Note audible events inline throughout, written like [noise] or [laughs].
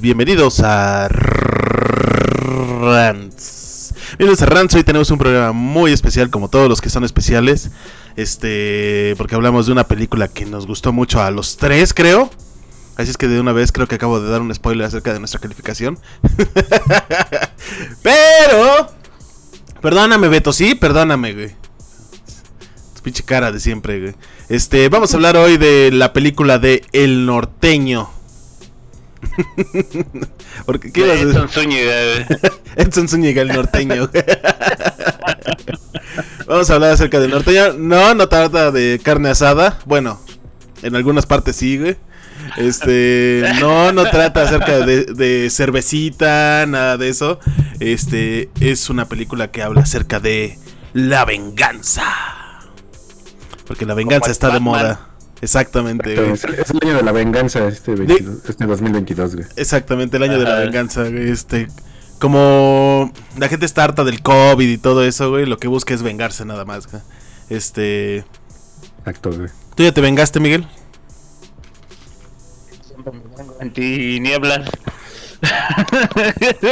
Bienvenidos, a Rants. Bienvenidos a Rants, hoy tenemos un programa muy especial como todos los que son especiales. Este, porque hablamos de una película que nos gustó mucho a los tres, creo. Así es que de una vez creo que acabo de dar un spoiler acerca de nuestra calificación. [laughs] Pero... Perdóname, Beto, sí, perdóname, güey. Tu pinche cara de siempre, güey. Este, vamos a hablar hoy de la película de El Norteño. [laughs] Porque, ¿qué ibas a decir? Edson Zúñiga. [laughs] Edson Zúñiga, el norteño. Vamos a hablar acerca del norteño. No, no trata de carne asada. Bueno, en algunas partes sí, güey. Este, no, no trata acerca de, de cervecita, nada de eso. Este, es una película que habla acerca de la venganza. Porque la venganza está de moda. Exactamente, güey. Es, es el año de la venganza este, 22 este 2022, güey. Exactamente, el año de la venganza, güey. Este, como la gente está harta del COVID y todo eso, güey, lo que busca es vengarse nada más, güey. Este, Exacto, güey. ¿tú ya te vengaste, Miguel? En tinieblas. [laughs]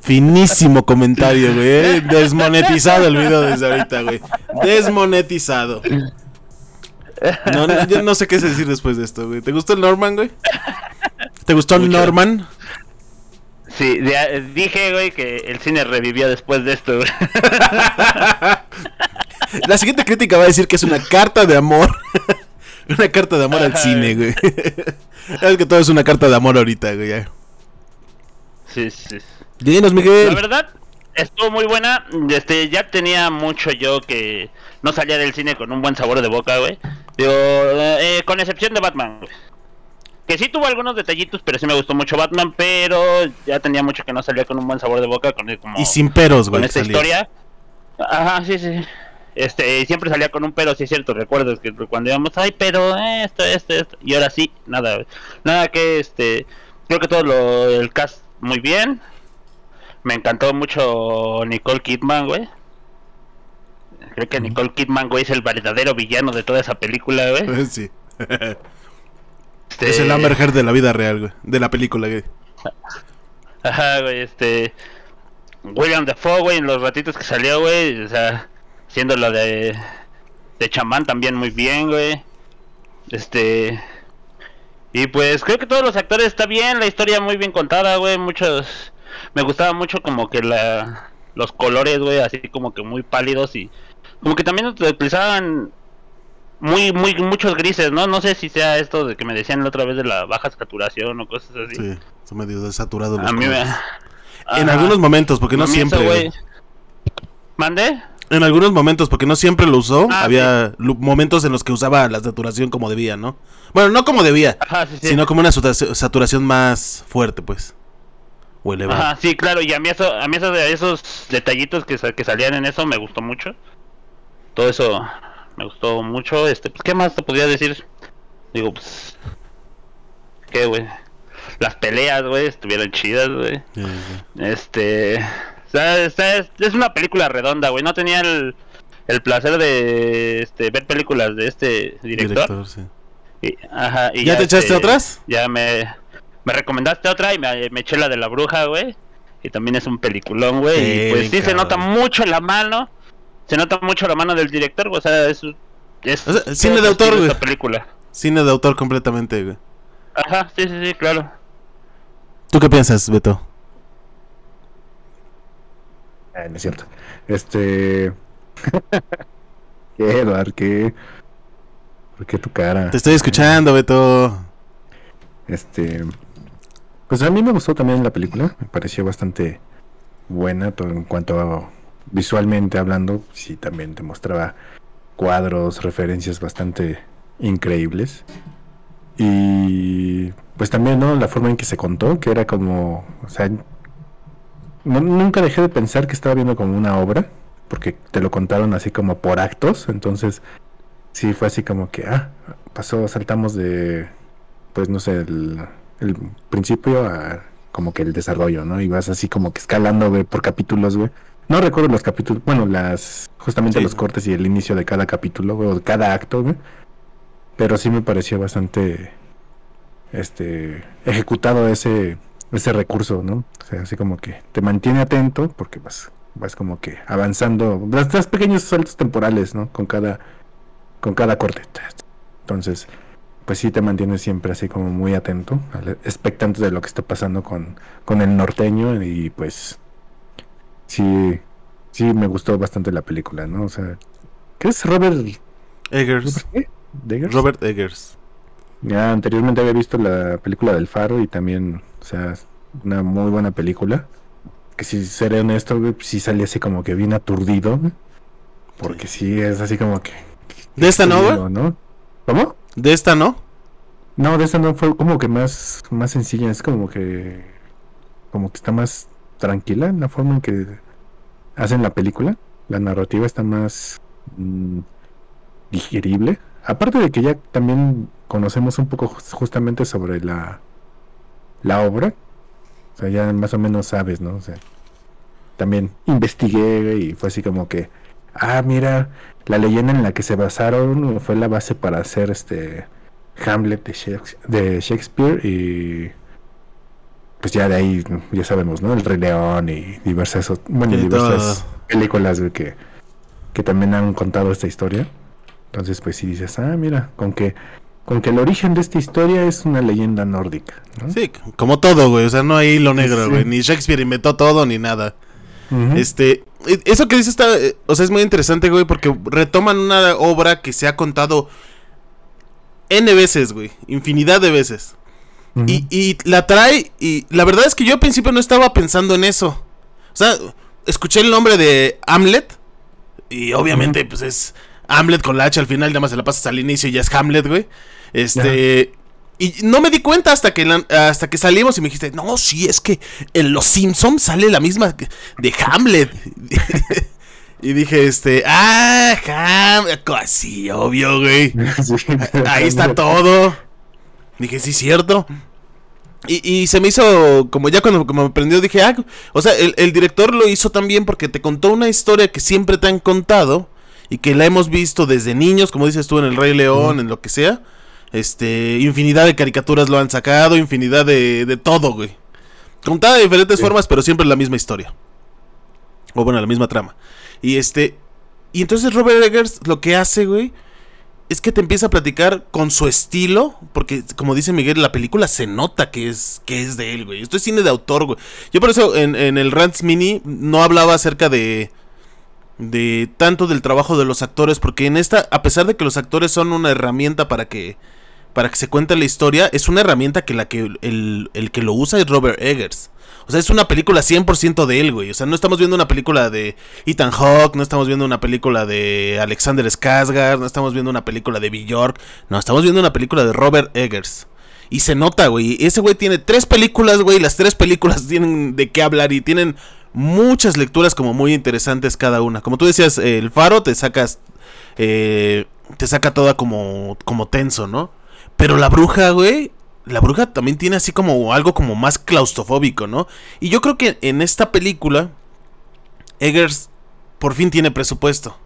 Finísimo comentario, güey. eh. Desmonetizado el video desde ahorita, güey. Desmonetizado. No, no, [laughs] yo no sé qué decir después de esto, güey. ¿Te gustó el Norman, güey? ¿Te gustó el Mucho. Norman? Sí, de- dije, güey, que el cine revivió después de esto, güey. [laughs] La siguiente crítica va a decir que es una carta de amor. [laughs] una carta de amor al Ajá. cine, güey. es que todo es una carta de amor ahorita, güey. ya. Sí, sí. Dinos, La Miguel. verdad, estuvo muy buena. Este, ya tenía mucho yo que no salía del cine con un buen sabor de boca, güey. Digo, eh, con excepción de Batman. Que sí tuvo algunos detallitos, pero sí me gustó mucho Batman, pero ya tenía mucho que no salía con un buen sabor de boca, con como... Y sin peros, güey. con esta historia. Ajá, sí, sí. Este, siempre salía con un pero, sí es cierto, recuerdas que cuando íbamos, ay, pero esto, esto, esto, y ahora sí, nada, nada que, este, creo que todo lo, el cast muy bien, me encantó mucho Nicole Kidman, güey. Creo que Nicole Kidman, güey, es el verdadero villano de toda esa película, güey. [laughs] Sí. [laughs] Este, Es el Amber Heard de la vida real, güey. De la película, güey. [laughs] Ajá, güey, este. William Dafoe, güey, en los ratitos que salió, güey, o sea, siendo lo de. de chamán también muy bien, güey. Este. Y pues creo que todos los actores está bien, la historia muy bien contada, güey, muchos. Me gustaba mucho como que la. los colores, güey, así como que muy pálidos y. como que también utilizaban. Muy, muy, muchos grises, ¿no? No sé si sea esto de que me decían la otra vez de la baja saturación o cosas así. Sí, son medio desaturados los A mí me... [laughs] En algunos momentos, porque no siempre. güey. ¿Mande? En algunos momentos, porque no siempre lo usó. Ah, había momentos en los que usaba la saturación como debía, ¿no? Bueno, no como debía, Ajá, sí, sí. sino como una saturación más fuerte, pues. O elevada. Ajá, sí, claro, y a mí, eso, a mí eso de esos detallitos que, que salían en eso me gustó mucho. Todo eso me gustó mucho. Este, pues, ¿qué más te podría decir? Digo, pues... ¿Qué, güey? Las peleas, güey, estuvieron chidas, güey. Sí, sí. Este. o sea, es, es una película redonda, güey. No tenía el, el placer de este, ver películas de este director. Director, sí. Y- ajá, y ¿Ya te echaste este, otras? Ya me, me recomendaste otra y me, me eché la de la bruja, güey. Y también es un peliculón, güey. Y pues sí, se nota mucho la mano. Se nota mucho la mano del director, güey. O sea, es. es O sea, todo cine de autor, güey. película. Cine de autor completamente, güey. Ajá, sí, sí, sí, claro. ¿Tú qué piensas, Beto? Ah, no es cierto. Este. [laughs] ¿Qué, Eduard? ¿Qué? ¿Por qué tu cara? Te estoy escuchando, Beto. Este. Pues a mí me gustó también la película. Me pareció bastante buena todo en cuanto a visualmente hablando. Sí, también te mostraba cuadros, referencias bastante increíbles. Y pues también, ¿no? La forma en que se contó, que era como. O sea. nunca dejé de pensar que estaba viendo como una obra. Porque te lo contaron así como por actos. Entonces. Sí, fue así como que, ah, pasó, saltamos de, pues no sé, el, el principio a como que el desarrollo, ¿no? Y vas así como que escalando, güey, por capítulos, güey. No recuerdo los capítulos, bueno, las, justamente Sí. los cortes y el inicio de cada capítulo, o de cada acto, güey. Pero sí me pareció bastante, este ejecutado ese ese recurso, ¿no? O sea, así como que te mantiene atento porque vas vas como que avanzando, das, pequeños saltos temporales, ¿no? Con cada con cada corte. Entonces, pues sí te mantiene siempre así como muy atento, expectante de lo que está pasando con, con el norteño y pues sí, sí me gustó bastante la película, ¿no? O sea, ¿qué es Robert Eggers? Robert Eggers. Ya anteriormente había visto la película del Faro y también, o sea, una muy buena película. Que si seré honesto, sí salí así como que bien aturdido. Porque sí, es así como que... ¿De esta no, ¿no? ¿Cómo? ¿De esta no? No, de esta no fue como que más, más sencilla, es como que como que está más tranquila en la forma en que hacen la película. La narrativa está más mm, digerible. Aparte de que ya también conocemos un poco justamente sobre la, la obra. O sea, ya más o menos sabes, ¿no? O sea, también investigué y fue así como que, ah, mira, la leyenda en la que se basaron fue la base para hacer este Hamlet de Shakespeare, y pues ya de ahí ya sabemos, ¿no? El Rey León y diversas, bueno, diversas películas que, que también han contado esta historia. Entonces, pues si dices, ah, mira, con que con que el origen de esta historia es una leyenda nórdica. Sí, como todo, güey. O sea, no hay lo negro, güey. Ni Shakespeare inventó todo ni nada. Este, eso que dices está, eh, o sea, es muy interesante, güey, porque retoman una obra que se ha contado N veces, güey, infinidad de veces. Y, y, la trae, y la verdad es que yo al principio no estaba pensando en eso. O sea, escuché el nombre de Hamlet, y obviamente, pues es Hamlet con la H al final, nada más se la pasas al inicio y ya es Hamlet, güey. Este. Y no me di cuenta hasta que, hasta que salimos y me dijiste, no, sí, es que en Los Simpsons sale la misma de Hamlet. [laughs] y dije, este, ah, Hamlet, así, obvio, güey. [laughs] Ahí está todo. Dije, sí, cierto. Y, y, se me hizo, como ya cuando me aprendió, dije, ah, o sea, el, el director lo hizo también porque te contó una historia que siempre te han contado y que la hemos visto desde niños, como dices tú, en El Rey León, en lo que sea este, infinidad de caricaturas lo han sacado, infinidad de, de todo, güey. Contada de diferentes formas, pero siempre la misma historia. O bueno, la misma trama. Y este. Y entonces Robert Eggers lo que hace, güey, es que te empieza a platicar con su estilo. Porque, como dice Miguel, la película se nota que es, que es de él, güey. Esto es cine de autor, güey. Yo por eso en, en el Rants Mini no hablaba acerca de. De tanto del trabajo de los actores. Porque en esta, a pesar de que los actores son una herramienta para que para que se cuente la historia, es una herramienta que la que el, que lo usa es Robert Eggers. O sea, es una película 100% de él, güey. O sea, no estamos viendo una película de Ethan Hawke, no estamos viendo una película de Alexander Skarsgård, no estamos viendo una película de Bjork, no, estamos viendo una película de Robert Eggers. Y se nota, güey. Ese güey tiene tres películas, güey. Las tres películas [laughs] tienen de qué hablar y tienen muchas lecturas como muy interesantes cada una. Como tú decías, El Faro te sacas... Eh, te saca toda como, como tenso, ¿no? Pero la bruja, güey, la bruja también tiene así como algo como más claustrofóbico, ¿no? Y yo creo que en esta película, Eggers por fin tiene presupuesto.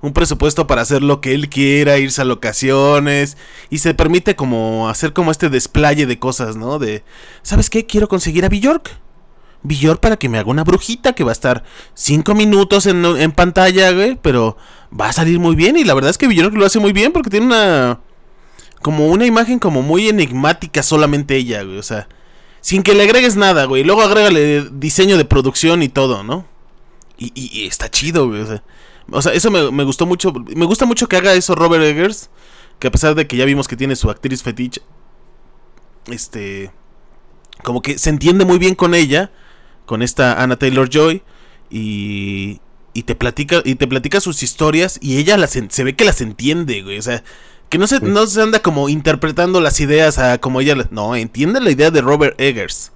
Un presupuesto para hacer lo que él quiera, irse a locaciones. Y se permite como hacer como este desplaye de cosas, ¿no? De, ¿sabes qué? Quiero conseguir a Bjork. Bjork para que me haga una brujita que va a estar cinco minutos en, en pantalla, güey. Pero va a salir muy bien. Y la verdad es que Bjork lo hace muy bien porque tiene una como una imagen como muy enigmática solamente ella, güey. O sea, sin que le agregues nada, güey. Luego agrégale diseño de producción y todo, ¿no? Y, y, está chido, güey. O sea, eso me, gustó mucho. Me gusta mucho que haga eso Robert Eggers. Que a pesar de que ya vimos que tiene su actriz fetiche. Este. Como que se entiende muy bien con ella. Con esta Anna Taylor Joy. Y. Y te platica. Y te platica sus historias. Y ella las, se ve que las entiende, güey. O sea que no se, no se anda como interpretando las ideas a como ella... No, entiende la idea de Robert Eggers.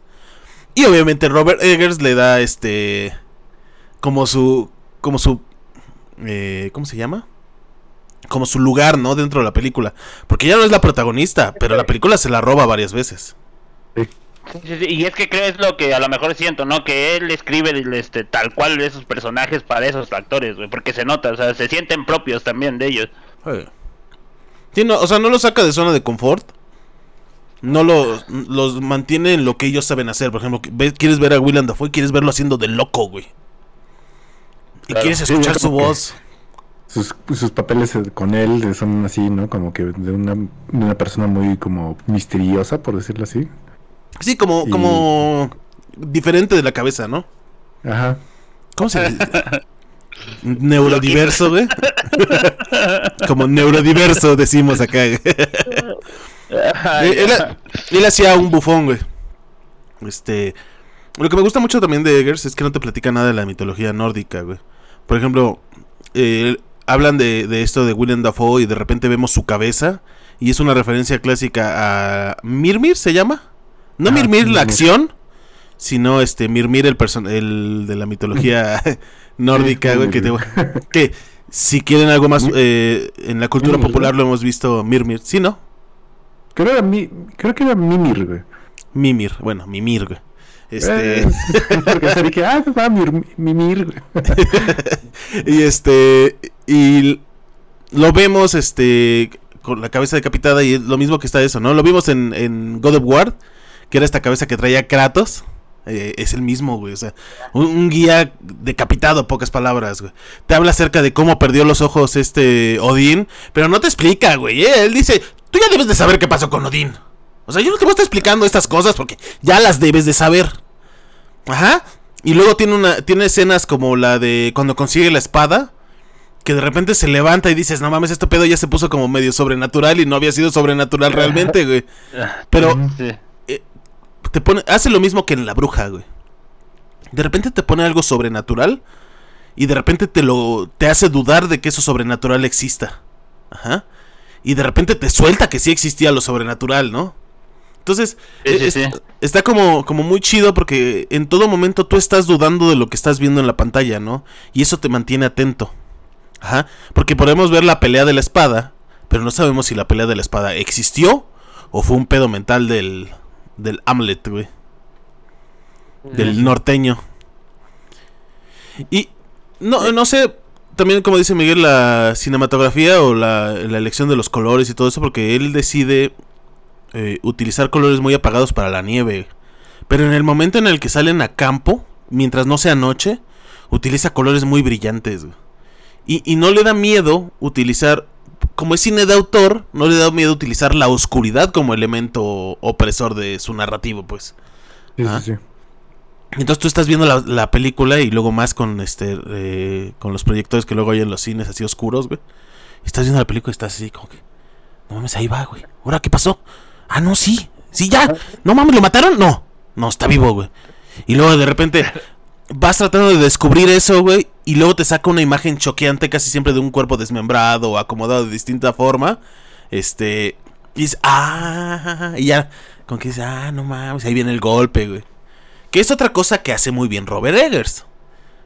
Y obviamente Robert Eggers le da este... Como su... Como su... Eh, ¿Cómo se llama? Como su lugar, ¿no? Dentro de la película. Porque ella no es la protagonista, pero la película se la roba varias veces. y es que creo es lo que a lo mejor siento, ¿no? Que él escribe este, tal cual esos personajes para esos actores, güey. Porque se nota, o sea, se sienten propios también de ellos o sea, no lo saca de zona de confort. no los, los mantiene en lo que ellos saben hacer. Por ejemplo, ves- quieres ver a Willem Dafoe y quieres verlo haciendo de loco, güey. Y Claro. quieres escuchar su voz. Sus, sus papeles eh, con él son así, ¿no? Como que de una, de una persona muy como misteriosa, por decirlo así. Sí, como, Y- como diferente de la cabeza, ¿no? Ajá. ¿Cómo se [laughs] dice? Neurodiverso, güey. [laughs] como neurodiverso decimos acá. güey. Él, él hacía un bufón, güey. Este. Lo que me gusta mucho también de Eggers es que no te platica nada de la mitología nórdica, güey. Por ejemplo, eh, hablan de, de esto de Willem Dafoe y de repente vemos su cabeza. Y es una referencia clásica a. ¿Mirmir se llama? No Ah, Mirmir la Mirmir. acción, sino este Mirmir el, person el de la mitología [laughs] nórdica, güey. Que, te- [laughs] que si quieren algo más eh, en la cultura popular lo hemos visto Mirmir. ¿Sí, no? Creo, era mi, creo que era Mimir, güey. Mimir, bueno, Mimir, güey. Este, Eh, [laughs] dije, ah, va Mir- Mimir, güey. [laughs] y este, y lo vemos, este, con la cabeza decapitada y es lo mismo que está eso, ¿no? Lo vimos en, en God of War, que era esta cabeza que traía Kratos. Eh, es el mismo, güey. O sea, un, un guía decapitado, pocas palabras, güey. Te habla acerca de cómo perdió los ojos este Odín, pero no te explica, güey. eh, Él dice, tú ya debes de saber qué pasó con Odín. O sea, yo no te voy a estar explicando estas cosas porque ya las debes de saber. Ajá. Y luego tiene una tiene escenas como la de cuando consigue la espada, que de repente se levanta y dices, "No mames, este pedo ya se puso como medio sobrenatural y no había sido sobrenatural realmente, [laughs] güey." Pero Sí. Te pone hace lo mismo que en La Bruja, güey. De repente te pone algo sobrenatural y de repente te lo te hace dudar de que eso sobrenatural exista. Ajá. Y de repente te suelta que sí existía lo sobrenatural, ¿no? Entonces, Sí, sí, es- sí. está como, como muy chido porque en todo momento tú estás dudando de lo que estás viendo en la pantalla, ¿no? Y eso te mantiene atento. Ajá. Porque podemos ver la pelea de la espada, pero no sabemos si la pelea de la espada existió o fue un pedo mental del, del Hamlet, güey. Del norteño. Y no, no sé, también como dice Miguel, la cinematografía o la, la elección de los colores y todo eso, porque él decide eh, utilizar colores muy apagados para la nieve. Pero en el momento en el que salen a campo, mientras no sea noche, utiliza colores muy brillantes. Y, y no le da miedo utilizar, como es cine de autor, no le da miedo utilizar la oscuridad como elemento opresor de su narrativo, pues. Sí, Ah. sí, sí. Entonces tú estás viendo la, la película y luego más con este eh, con los proyectores que luego hay en los cines así oscuros, güey. Estás viendo la película y estás así como que no mames, ahí va, güey. ¿Ahora qué pasó? Ah, no, sí. Sí, ya. No mames, ¿lo mataron? No. No, está vivo, güey. Y luego de repente vas tratando de descubrir eso, güey, y luego te saca una imagen choqueante casi siempre de un cuerpo desmembrado o acomodado de distinta forma. Este, y dices, ah, y ya, como que dices, ah, no mames, ahí viene el golpe, güey. Que es otra cosa que hace muy bien Robert Eggers.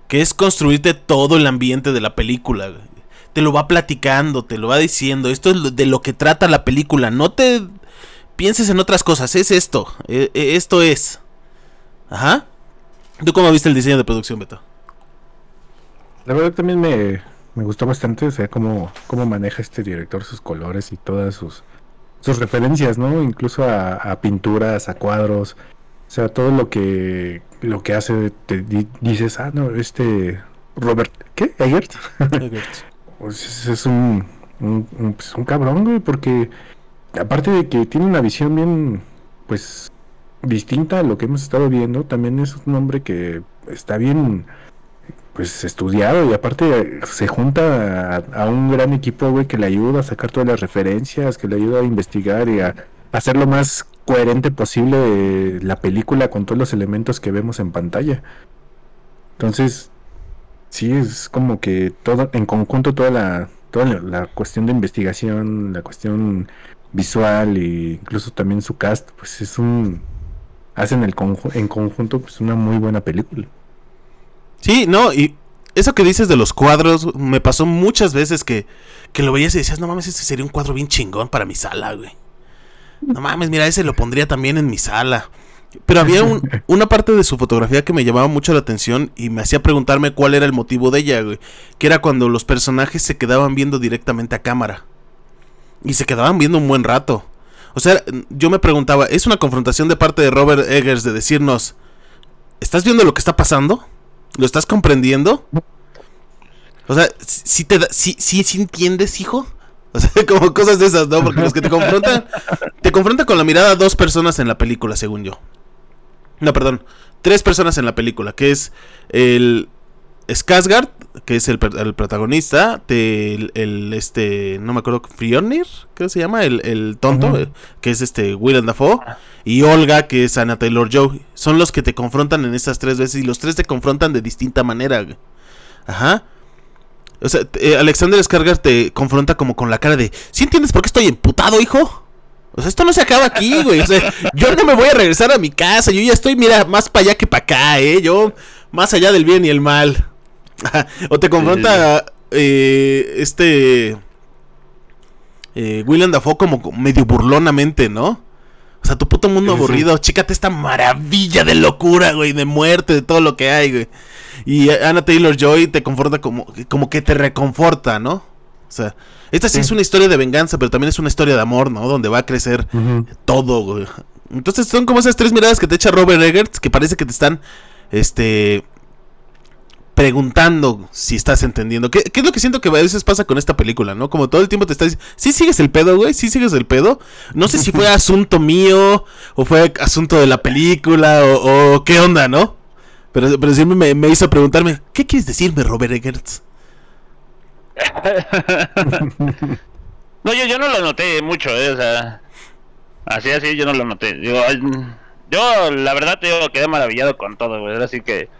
Que es construirte todo el ambiente de la película. güey. Te lo va platicando, te lo va diciendo. Esto es de lo que trata la película. No te pienses en otras cosas. Es esto. eh, eh, esto es. Ajá. ¿Tú cómo viste el diseño de producción, Beto? La verdad también me, me gustó bastante, o sea, cómo, cómo maneja este director sus colores y todas sus, sus referencias, ¿no? Incluso a, a pinturas, a cuadros, o sea, todo lo que lo que hace, te di- dices, ah, no, este Robert, ¿qué? ¿Eggert? [laughs] Pues es, es un, un, un, pues, un cabrón, güey, porque aparte de que tiene una visión bien, pues, distinta a lo que hemos estado viendo, también es un hombre que está bien, pues, estudiado y aparte se junta a, un gran equipo, güey, que le ayuda a sacar todas las referencias, que le ayuda a investigar y a hacer lo más coherente posible la película con todos los elementos que vemos en pantalla. Entonces, sí, es como que todo, en conjunto toda la, toda la, la cuestión de investigación, la cuestión visual e incluso también su cast, pues es un, hacen el conju- en conjunto pues una muy buena película. Sí, no, y eso que dices de los cuadros, me pasó muchas veces que, que lo veías y decías, no mames, este sería un cuadro bien chingón para mi sala, güey. No mames, mira, ese lo pondría también en mi sala. Pero había un- [laughs] una parte de su fotografía que me llamaba mucho la atención y me hacía preguntarme cuál era el motivo de ella, güey. Que era cuando los personajes se quedaban viendo directamente a cámara. Y se quedaban viendo un buen rato. O sea, yo me preguntaba, ¿es una confrontación de parte de Robert Eggers de decirnos, ¿estás viendo lo que está pasando? ¿Lo estás comprendiendo? O sea, si te da, si, si, si entiendes, hijo. O sea, [laughs] como cosas de esas, ¿no? Porque los que te confrontan, te confrontan con la mirada dos personas en la película, según yo. No, perdón, tres personas en la película, que es el Skarsgård, que es el, el protagonista, te- el, el, este, no me acuerdo, Frionir, ¿qué se llama? El, el tonto, eh, que es este Willem Dafoe, y Olga, que es Anna Taylor Joy. Son los que te confrontan en estas tres veces y los tres te confrontan de distinta manera. Ajá. O sea, eh, Alexander Skarsgård te confronta como con la cara de, ¿sí entiendes por qué estoy emputado, hijo? O sea, esto no se acaba aquí, güey. O sea, [laughs] yo no me voy a regresar a mi casa. Yo ya estoy, mira, más para allá que para acá, ¿eh? Yo, más allá del bien y el mal. [laughs] O te confronta eh, este eh, William Dafoe como medio burlonamente, ¿no? O sea, tu puto mundo Sí, sí, sí. aburrido, chécate esta maravilla de locura, güey, de muerte, de todo lo que hay, güey. Y Anna Taylor Joy te confronta como, como que te reconforta, ¿no? O sea, esta sí, Sí. es una historia de venganza, pero también es una historia de amor, ¿no? Donde va a crecer todo, güey. Entonces son como esas tres miradas que te echa Robert Eggers que parece que te están, este, preguntando si estás entendiendo. ¿Qué, qué es lo que siento que a veces pasa con esta película, no? Como todo el tiempo te estás diciendo, ¿sí sigues el pedo, güey? ¿Sí sigues el pedo? No sé si fue [laughs] asunto mío o fue asunto de la película o, o qué onda, ¿no? Pero, pero siempre me, me hizo preguntarme, ¿qué quieres decirme, Robert Eggers? [laughs] No, yo, yo no lo noté mucho, eh, o sea, así, así, yo no lo noté. Digo, yo, la verdad, te digo, quedé maravillado con todo, güey, así que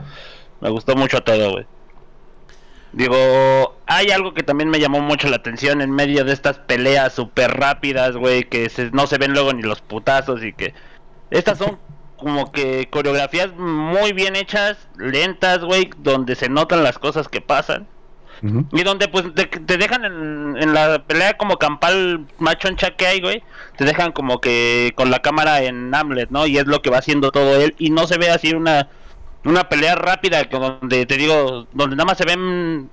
me gustó mucho todo, güey. Digo, hay algo que también me llamó mucho la atención en medio de estas peleas súper rápidas, güey, que se- no se ven luego ni los putazos y que... Estas son [laughs] como que coreografías muy bien hechas, lentas, güey, donde se notan las cosas que pasan. Y donde pues te, te dejan en, en la pelea como campal machoncha que hay, güey. Te dejan como que con la cámara en Hamlet, ¿no? Y es lo que va haciendo todo él. Y no se ve así una, una pelea rápida que donde te digo, donde nada más se ven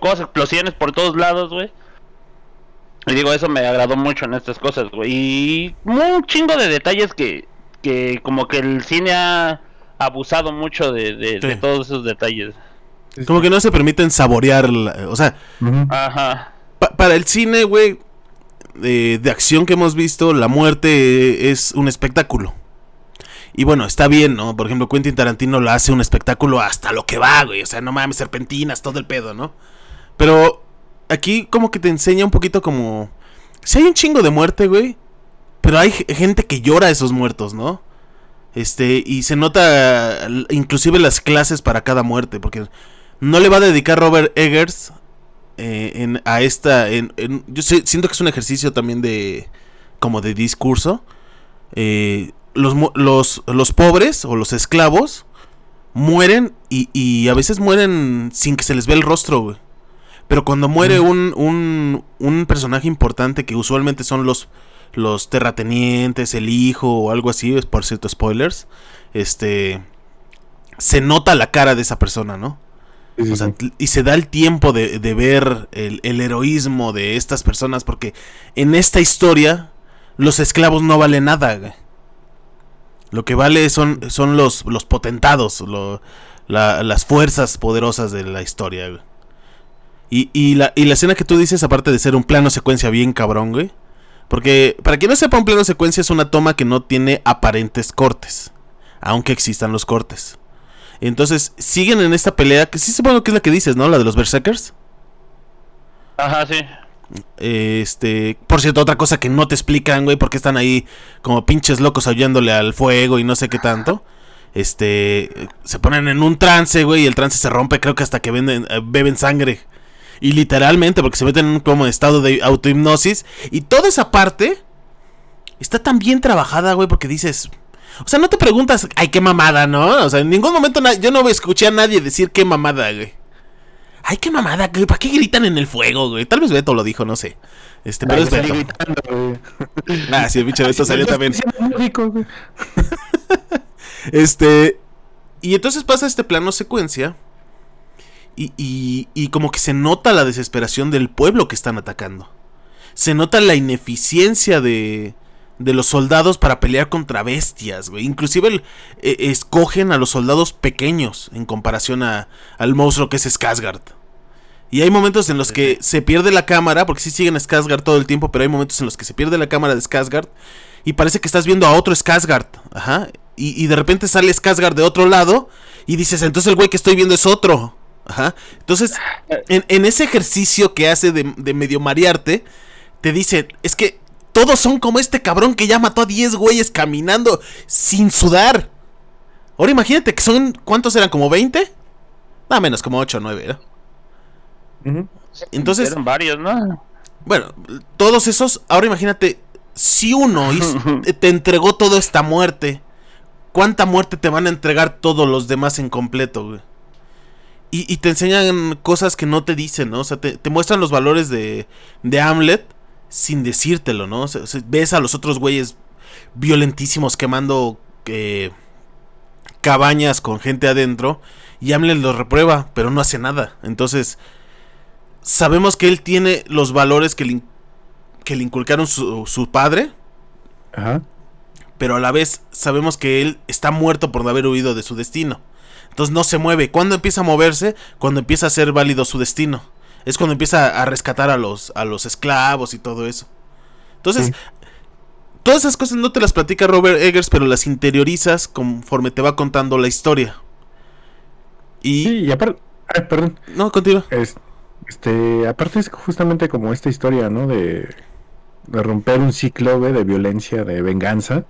cosas, explosiones por todos lados, güey. Y digo, eso me agradó mucho en estas cosas, güey. Y un chingo de detalles que, que como que el cine ha abusado mucho de, de, todos esos detalles. Como que no se permiten saborear, la- o sea. Ajá. Pa- para el cine, güey, de, de acción que hemos visto, la muerte es un espectáculo. Y bueno, está bien, ¿no? Por ejemplo, Quentin Tarantino lo hace un espectáculo hasta lo que va, güey. O sea, no mames, serpentinas, todo el pedo, ¿no? Pero aquí como que te enseña un poquito como... Si hay un chingo de muerte, güey. Pero hay gente que llora a esos muertos, ¿no? Este, y se nota inclusive las clases para cada muerte, porque no le va a dedicar Robert Eggers eh, en, a esta. Yo sé- siento que es un ejercicio también de. como de discurso. Eh, los, los, los pobres o los esclavos mueren y, y a veces mueren sin que se les vea el rostro, güey. Pero cuando muere un, un, un personaje importante, que usualmente son los, los terratenientes, el hijo o algo así, es por cierto, spoilers, este. Se nota la cara de esa persona, ¿no? Sí, sí, O sea, y se da el tiempo de, de ver el, el heroísmo de estas personas, porque en esta historia los esclavos no valen nada. güey. Lo que vale son, son los, los potentados, lo- la- las fuerzas poderosas de la historia. Y, y la, y la escena que tú dices, aparte de ser un plano secuencia bien cabrón, güey. Porque, para quien no sepa, un plano secuencia es una toma que no tiene aparentes cortes, aunque existan los cortes. Entonces, siguen en esta pelea, que sí supongo que es la que dices, ¿no? La de los Berserkers. Ajá, sí. Este, por cierto, otra cosa que no te explican, güey, porque están ahí como pinches locos aullándole al fuego y no sé qué tanto. Este, se ponen en un trance, güey, y el trance se rompe, creo que hasta que venden, eh, beben sangre. Y literalmente, porque se meten en un estado de autohipnosis. Y toda esa parte está tan bien trabajada, güey, porque dices. O sea, no te preguntas, ay, qué mamada, ¿no? O sea, en ningún momento yo no escuché a nadie decir qué mamada, güey. Ay, qué mamada. ¿Para qué gritan en el fuego, güey? Tal vez Beto lo dijo, no sé. Este, pero es Beto. gritando, güey. [laughs] Ah, sí, el bicho Beto salió también. rico, güey. [laughs] Este. Y entonces pasa este plano secuencia. Y, y, y como que se nota la desesperación del pueblo que están atacando. Se nota la ineficiencia de, de los soldados para pelear contra bestias, güey. Inclusive el- eh, escogen a los soldados pequeños en comparación a, al monstruo que es Skarsgård. Y hay momentos en los que se pierde la cámara, porque sí siguen a Skarsgård todo el tiempo, pero hay momentos en los que se pierde la cámara de Skarsgård y parece que estás viendo a otro Skarsgård. Ajá. Y, y de repente sale Skarsgård de otro lado y dices, entonces el güey que estoy viendo es otro. Ajá. Entonces, en, en ese ejercicio que hace de, de medio marearte, te dice, es que todos son como este cabrón que ya mató a 10 güeyes caminando sin sudar. Ahora imagínate que son, ¿cuántos eran? ¿Como 20? Nada menos, como 8 o 9, ¿no? Entonces, Eran varios, ¿no? bueno, todos esos, ahora imagínate, si uno hizo- [laughs] te entregó toda esta muerte, ¿cuánta muerte te van a entregar todos los demás en completo, güey? Y, y te enseñan cosas que no te dicen, ¿no? O sea, te, te muestran los valores de, de Hamlet sin decírtelo, ¿no? O sea, ves a los otros güeyes violentísimos quemando eh, cabañas con gente adentro y Hamlet los reprueba, pero no hace nada. Entonces, sabemos que él tiene los valores que le, que le inculcaron su, su padre, Ajá. pero a la vez sabemos que él está muerto por no haber huido de su destino. Entonces no se mueve. ¿Cuándo empieza a moverse? Cuando empieza a ser válido su destino. Es cuando empieza a rescatar a los, a los esclavos y todo eso. Entonces, Sí. todas esas cosas no te las platica Robert Eggers, pero las interiorizas conforme te va contando la historia. Y... Sí, y aparte, ay, perdón, No, continúa. es- este, aparte es justamente como esta historia, ¿no? De, de romper un ciclo, de violencia, de venganza.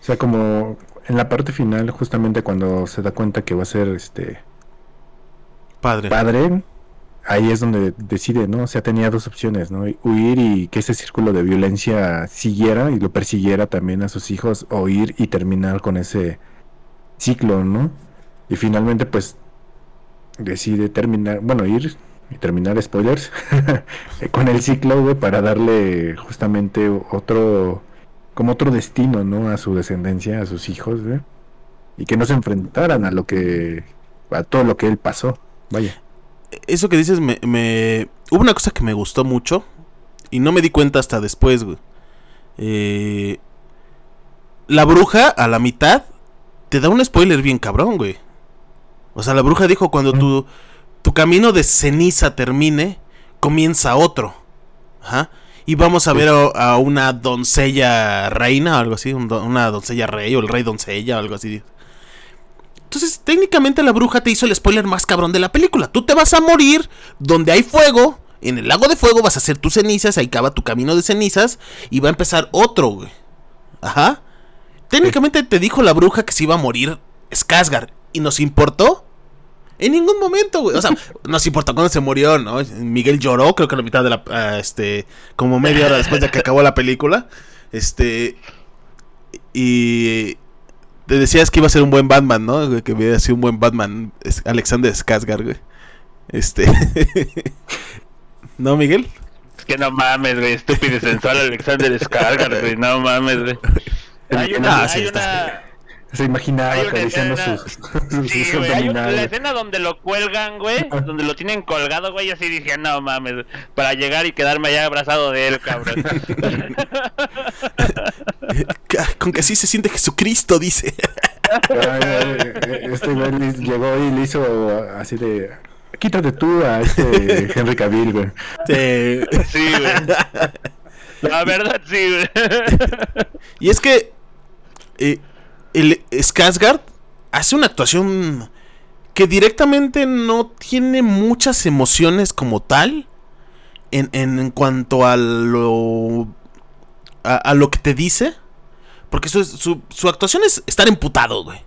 O sea, como en la parte final, justamente cuando se da cuenta que va a ser este Padre. padre, ahí es donde decide, ¿no? O sea, tenía dos opciones, ¿no? Huir y que ese círculo de violencia siguiera y lo persiguiera también a sus hijos, o ir y terminar con ese ciclo, ¿no? Y finalmente, pues, decide terminar, bueno, ir y terminar, spoilers, [laughs] con el ciclo, güey, para darle justamente otro, como otro destino, ¿no? A su descendencia, a sus hijos, güey. Y que no se enfrentaran a lo que, a todo lo que él pasó, vaya. Eso que dices me, me- Hubo una cosa que me gustó mucho y no me di cuenta hasta después, güey. Eh, la bruja a la mitad te da un spoiler bien cabrón, güey. O sea, la bruja dijo cuando tu, tu camino de ceniza termine, comienza otro. Ajá. Y vamos a ver a, a una doncella reina o algo así, un una doncella rey o el rey doncella o algo así. Entonces, técnicamente la bruja te hizo el spoiler más cabrón de la película. Tú te vas a morir donde hay fuego. En el lago de fuego vas a hacer tus cenizas, ahí acaba tu camino de cenizas y va a empezar otro, güey. Ajá. Técnicamente te dijo la bruja que se iba a morir Skarsgård. ¿Y nos importó? En ningún momento, güey. O sea, [laughs] nos importó cuando se murió, ¿no? Miguel lloró, creo que a la mitad de la... ah, este... Como media hora después de que acabó la película. Este... Y... Te decías que iba a ser un buen Batman, ¿no? Que hubiera sido un buen Batman. es Alexander Skarsgård, güey. Este... [laughs] ¿No, Miguel? Es que no mames, güey, estúpido y sensual Alexander Skarsgård, güey, no mames, güey. Hay una, Ah, sí, hay está. una, Se imaginaba hay una acariciando escena, sus, [laughs] sus, sí, sus güey, hay una, la escena donde lo cuelgan, güey, donde lo tienen colgado, güey, así dije, no mames, para llegar y quedarme allá abrazado de él, cabrón. [laughs] Con que así se siente Jesucristo, dice. Ay, Este güey le- llegó y le hizo así de. Quítate tú a este Henry Cavill, güey. Sí. Sí, güey. La verdad, sí, güey. Y es que eh, el Skarsgård hace una actuación que directamente no tiene muchas emociones como tal en, en- en cuanto a lo a, a lo que te dice. Porque su, su, su actuación es estar emputado, güey.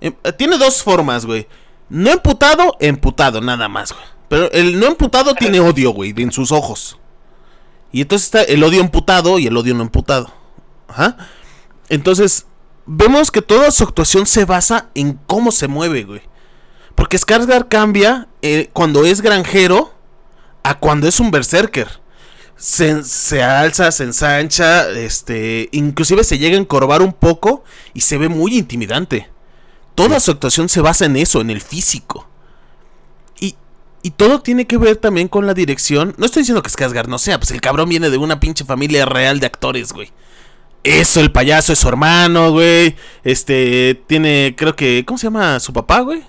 Em- eh, tiene dos formas, güey. No emputado, emputado, nada más, güey. Pero el no emputado tiene odio, güey, en sus ojos. Y entonces está el odio emputado y el odio no emputado. Ajá. Entonces, vemos que toda su actuación se basa en cómo se mueve, güey. Porque Skarsgård cambia eh, cuando es granjero a cuando es un berserker. Se, se alza, se ensancha, este, inclusive se llega a encorvar un poco y se ve muy intimidante. Toda su actuación se basa en eso, en el físico. Y, y todo tiene que ver también con la dirección. No estoy diciendo que Skarsgård no sea, pues el cabrón viene de una pinche familia real de actores, güey. Eso, el payaso es su hermano, güey. Este, tiene, creo que, ¿cómo se llama su papá, güey?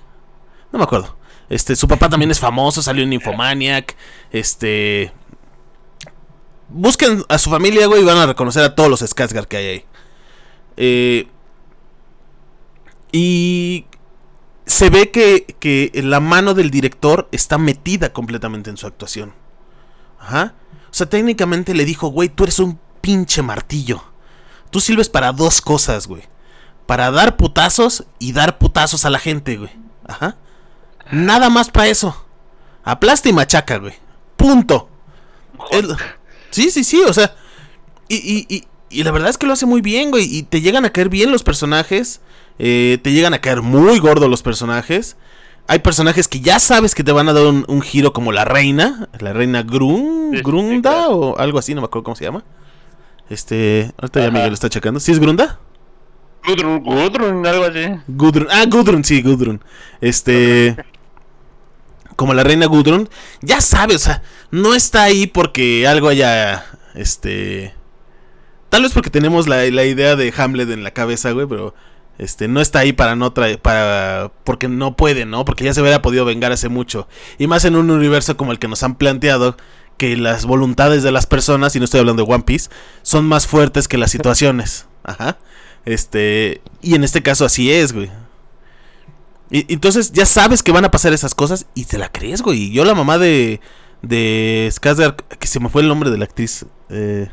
No me acuerdo. Este, su papá también es famoso, salió en Infomaniac. Este, busquen a su familia, güey, y van a reconocer a todos los Skarsgård que hay ahí. Eh, y se ve que, que la mano del director está metida completamente en su actuación. Ajá. O sea, técnicamente le dijo, güey, tú eres un pinche martillo. Tú sirves para dos cosas, güey. Para dar putazos y dar putazos a la gente, güey. Ajá. Nada más para eso. Aplasta y machaca, güey. Punto. El- Sí, sí, sí, o sea. Y, y, y, y la verdad es que lo hace muy bien, güey. Y te llegan a caer bien los personajes. eh, te llegan a caer muy gordos los personajes. Hay personajes que ya sabes que te van a dar un, un giro como la reina. La reina Grun, Sí, sí, Grunda claro. o algo así, no me acuerdo cómo se llama. Este, ahorita ya. Miguel lo está checando. ¿Sí es Grunda? Gudrun, Gudrun, algo así. Gudrun. Ah, Gudrun, sí, Gudrun. Este. Como la reina Gudrun. Ya sabes, o sea, no está ahí porque algo haya. Este. Tal vez porque tenemos la, la idea de Hamlet en la cabeza, güey, pero. Este, no está ahí para no traer. Para. Porque no puede, ¿no? Porque ya se hubiera podido vengar hace mucho. Y más en un universo como el que nos han planteado. Que las voluntades de las personas, y no estoy hablando de One Piece, son más fuertes que las [laughs] situaciones. Ajá. Este. Y en este caso así es, güey. Y, entonces ya sabes que van a pasar esas cosas y te la crees, güey. Y yo la mamá de. De Skarsgård, que se me fue el nombre de la actriz. Eh,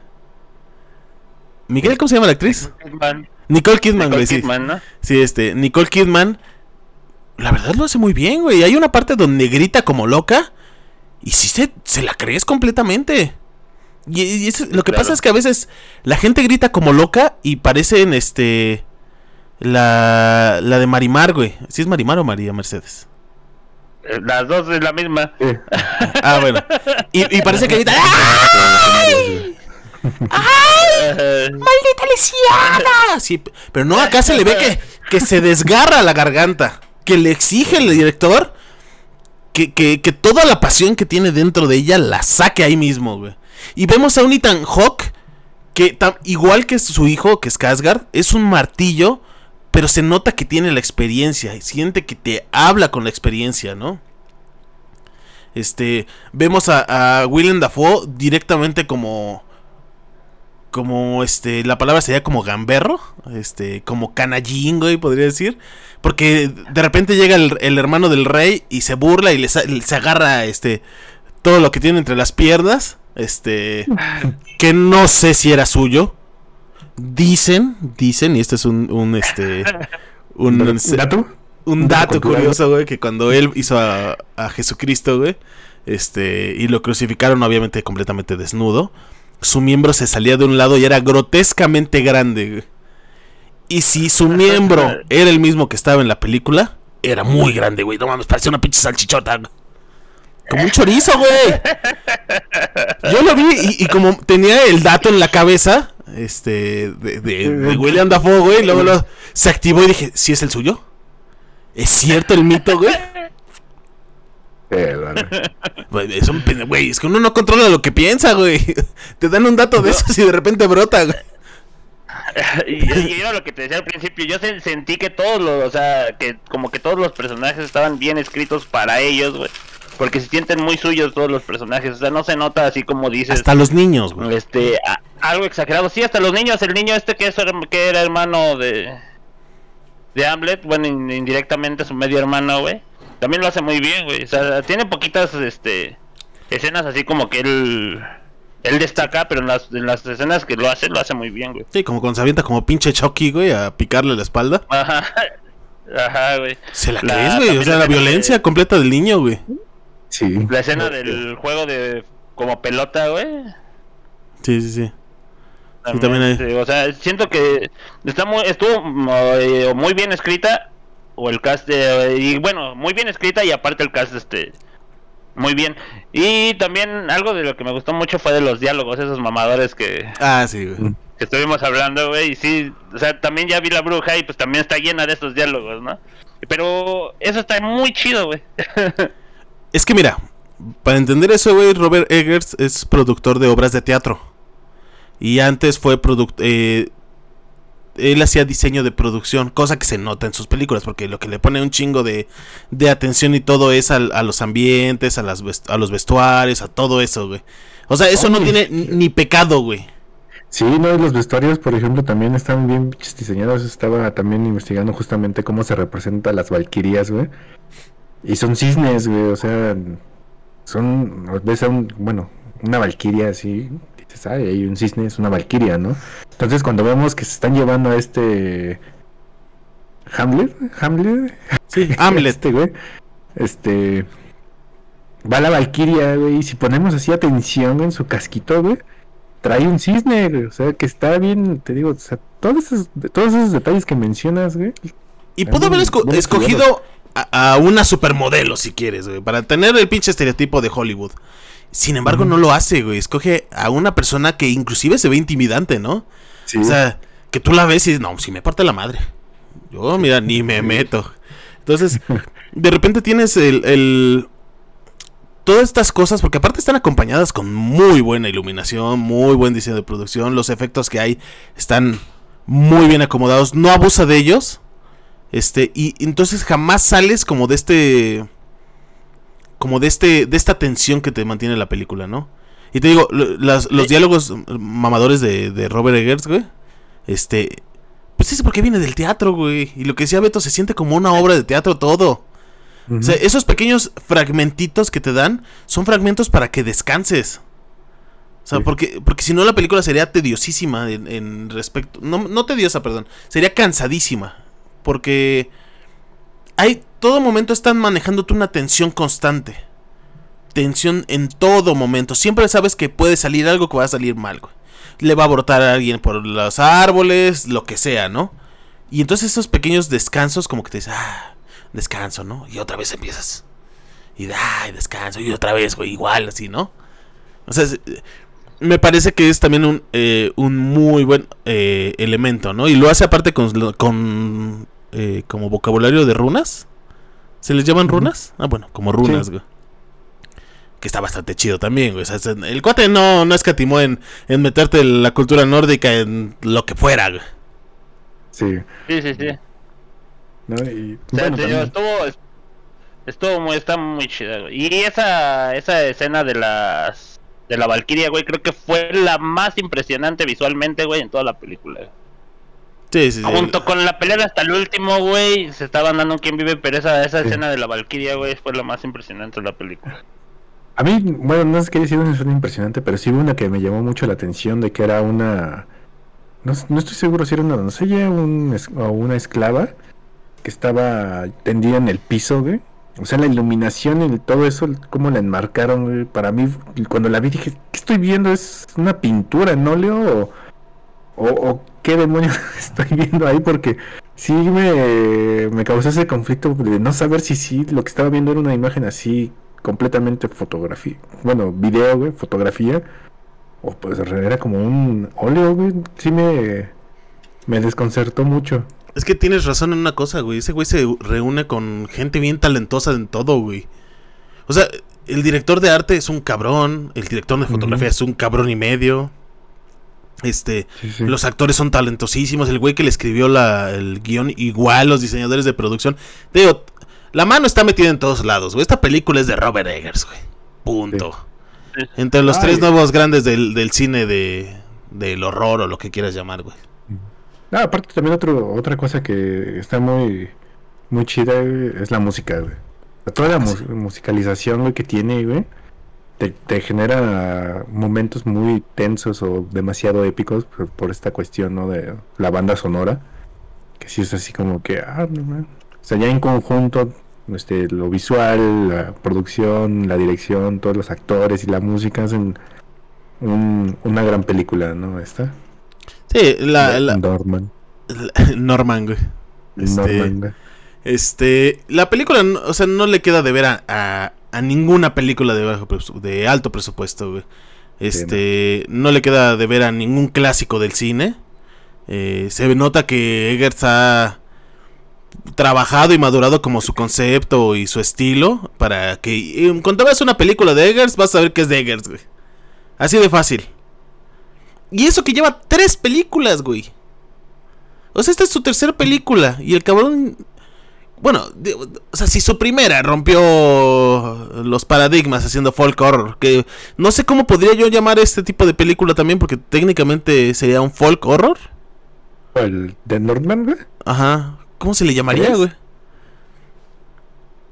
Miguel, ¿cómo se llama la actriz? Kidman. Nicole Kidman, Nicole güey, sí. Kidman, ¿no? Sí, este, Nicole Kidman. La verdad lo hace muy bien, güey. Hay una parte donde grita como loca. Y sí se, se la crees completamente. Y, y es- lo que Claro. pasa es que a veces la gente grita como loca y parecen este. La, la de Marimar, güey. ¿Sí es Marimar o María Mercedes? Eh, Las dos es la misma. Eh, [laughs] Ah, bueno. Y, y parece que grita. [laughs] ¡Ay! Eh, ¡Maldita lisiada! Sí, pero no, acá se le ve que, que se desgarra la garganta. Que le exige el director que, que, que toda la pasión que tiene dentro de ella la saque ahí mismo, güey. Y vemos a un Ethan Hawke que, igual que su hijo, que es Skarsgård, es un martillo, pero se nota que tiene la experiencia. Y siente que te habla con la experiencia, ¿no? Este, vemos a, a Willem Dafoe directamente como como este la palabra sería como gamberro, este como canallín, güey, podría decir, porque de repente llega el, el hermano del rey y se burla y le, se agarra este todo lo que tiene entre las piernas, este [laughs] que no sé si era suyo. Dicen, dicen y este es un, un este un, ¿Dato? un dato curioso, güey, que cuando él hizo a, a Jesucristo, güey, este, y lo crucificaron obviamente completamente desnudo, su miembro se salía de un lado y era grotescamente grande, güey. Y si su miembro [laughs] era el mismo que estaba en la película, era muy grande, güey. No mames, parecía una pinche salchichota. Como un chorizo, güey. Yo lo vi y, y como tenía el dato en la cabeza, este, de, de- de William Dafoe, güey, luego lo- se activó y dije, ¿sí es el suyo? ¿Es cierto el mito, güey? Eh. Güey, es un güey, es que uno no controla lo que piensa, güey. Te dan un dato de esos y de repente brota, güey. [laughs] y, era lo que te decía al principio, yo se- sentí que todos los, o sea, que como que todos los personajes estaban bien escritos para ellos, güey. Porque se sienten muy suyos todos los personajes, o sea, no se nota así como dices, Hasta los niños, güey. este, a- algo exagerado. Sí, hasta los niños, el niño este que, es, que era hermano de, de Hamlet, bueno, in- indirectamente su medio hermano, güey. También lo hace muy bien, güey. O sea, tiene poquitas, este, escenas así como que él, él destaca, pero en las, en las escenas que lo hace, lo hace muy bien, güey. Sí, como cuando se avienta como pinche Chucky, güey, a picarle la espalda. Ajá. [laughs] Ajá, güey. ¿Se la, La- crees, güey? O también sea, la violencia de- completa del niño, güey. Sí. La escena del juego de como pelota, güey. Sí, sí, sí. Sí, también hay- O sea, siento que está muy, estuvo mm, eh, muy bien escrita. O el cast, de- y bueno, muy bien escrita y aparte el cast, este, muy bien. Y también algo de lo que me gustó mucho fue de los diálogos, esos mamadores que, Ah, sí, güey. que estuvimos hablando, güey. Y sí, o sea, también ya vi la bruja y pues también está llena de estos diálogos, ¿no? Pero eso está muy chido, güey. [laughs] Es que mira, para entender eso, güey, Robert Eggers es productor de obras de teatro. Y antes fue eh, él hacía diseño de producción, cosa que se nota en sus películas, porque lo que le pone un chingo de, de atención y todo es a, a los ambientes, a, las, a los vestuarios, a todo eso, güey. O sea, eso no tiene ni pecado, güey. Sí, no, los vestuarios, por ejemplo, también están bien diseñados. Estaba también investigando justamente cómo se representa las valquirias, güey. Y son cisnes, güey, o sea, son, ves a un, bueno, una valquiria así, ay, hay un cisne, es una valquiria, ¿no? Entonces cuando vemos que se están llevando a este Hamlet, Hamlet, sí, [laughs] Hamlet, este, güey, este, va la valquiria, güey, y si ponemos así atención en su casquito, güey, trae un cisne, güey, o sea, que está bien, te digo, o sea, todos esos, todos esos detalles que mencionas, güey. Y pudo haber escogido a, una supermodelo, si quieres, güey, para tener el pinche estereotipo de Hollywood. Sin embargo, no lo hace, güey. Escoge a una persona que inclusive se ve intimidante, ¿no? O sea, que tú la ves y dices, no, si me parte la madre. Yo, mira, ni me meto. Entonces, [laughs] de repente tienes el, el, Todas estas cosas, porque aparte están acompañadas con muy buena iluminación, muy buen diseño de producción, los efectos que hay están muy bien acomodados, no abusa de ellos, este, y entonces jamás sales como de este. Como de este. de esta tensión que te mantiene la película, ¿no? Y te digo, los diálogos mamadores de, Robert Eggers, güey. Este. Pues es porque viene del teatro, güey. Y lo que decía Beto, se siente como una obra de teatro todo. O sea, esos pequeños fragmentitos que te dan son fragmentos para que descanses. O sea, porque, porque si no la película sería tediosísima en, en respecto... No, no tediosa, perdón. Sería cansadísima porque hay todo momento están manejándote una tensión constante. Tensión en todo momento. Siempre sabes que puede salir algo que va a salir mal. Le va a brotar a alguien por los árboles, lo que sea, ¿no? Y entonces esos pequeños descansos como que te dices, ah, descanso, ¿no? Y otra vez empiezas. Y ay, descanso. Y otra vez, güey, igual, así, ¿no? O sea, me parece que es también un, eh, un muy buen eh, elemento, ¿no? Y lo hace aparte con, con eh, como vocabulario de runas. ¿Se les llaman runas? Ah, bueno, como runas, güey. Que está bastante chido también, güey. el cuate no, no escatimó en, en meterte la cultura nórdica en lo que fuera, güey. Sí. Sí, sí, sí. estuvo, estuvo muy, está muy chido, güey. Y esa, esa escena de las de la Valkyria, güey, creo que fue la más impresionante visualmente, güey, en toda la película. Sí, sí, Junto con la pelea hasta el último, güey, se estaban dando quien vive, pero esa, esa escena de la Valkyria, güey, fue la más impresionante de la película. A mí, bueno, no es que decir una escena impresionante, pero sí una que me llamó mucho la atención de que era una... No, no estoy seguro si era una doncella un, o una esclava que estaba tendida en el piso, güey. O sea, la iluminación y todo eso, cómo la enmarcaron, güey. Para mí, cuando la vi dije, ¿qué estoy viendo? ¿Es una pintura en óleo o, o qué demonios [laughs] estoy viendo ahí porque sí me, me causó ese conflicto de no saber si sí lo que estaba viendo era una imagen así completamente fotografía, bueno, video, güey, fotografía, o pues era como un óleo, güey, sí me, me desconcertó mucho. Es que tienes razón en una cosa, güey, ese güey se reúne con gente bien talentosa en todo, güey. O sea, el director de arte es un cabrón, el director de fotografía es un cabrón y medio. Este, los actores son talentosísimos. El güey que le escribió la, el guion, igual los diseñadores de producción. Digo, la mano está metida en todos lados, güey. Esta película es de Robert Eggers, güey. Punto. Entre los tres nuevos grandes del, cine de, del horror o lo que quieras llamar, güey. Ah, aparte también otro, otra cosa que está muy, muy chida es la música, güey. Toda la ah, musicalización, güey, que tiene, güey te, genera momentos muy tensos o demasiado épicos por, esta cuestión ¿no? de la banda sonora que sí es así como que ah, no, o sea ya en conjunto este lo visual la producción la dirección todos los actores y la música hacen una gran película no esta. Sí la, Norman. [laughs] Norman güey. Este, este la película o sea no le queda de ver a a ninguna película de, de alto presupuesto, Este, no. le queda de ver a ningún clásico del cine. Eh, se nota que Eggers ha trabajado y madurado como su concepto y su estilo para que cuando veas una película de Eggers vas a ver que es de Eggers, güey. Así de fácil. Y eso que lleva tres películas, güey. O sea, esta es su tercera película y el cabrón bueno, de- o sea, si su primera rompió los paradigmas haciendo folk horror, que no sé cómo podría yo llamar este tipo de película también, porque técnicamente sería un folk horror. El de Norman, güey. Ajá. ¿Cómo se le llamaría, güey?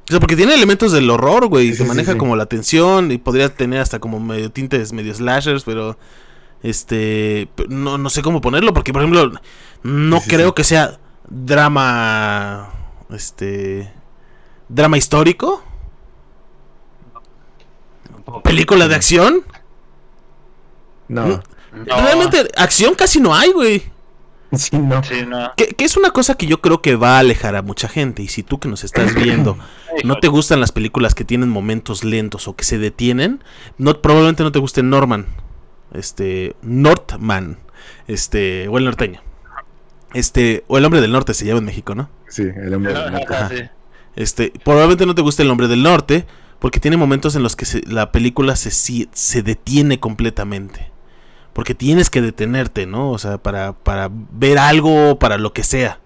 O sea, porque tiene elementos del horror, güey. y Sí, se maneja sí. como la tensión y podría tener hasta como medio tintes, medio slashers, pero este no, no sé cómo ponerlo porque por ejemplo no creo que sea drama este drama histórico, película de acción. No. No. Realmente acción casi no hay, güey. [laughs] Sí, no. Sí, no. Que, que es una cosa que yo creo que va a alejar a mucha gente. Y si tú que nos estás [clears throat] viendo no te gustan las películas que tienen momentos lentos o que se detienen, no, probablemente no te guste Norman. Este. Northman. Este. O el norteño. Este. O el hombre del norte se llama en México, ¿no? Sí, el hombre del norte. Ajá. Este. Probablemente no te guste el hombre del norte. Porque tiene momentos en los que se- la película se, se detiene completamente. Porque tienes que detenerte, ¿no? O sea, para, para ver algo, para lo que sea.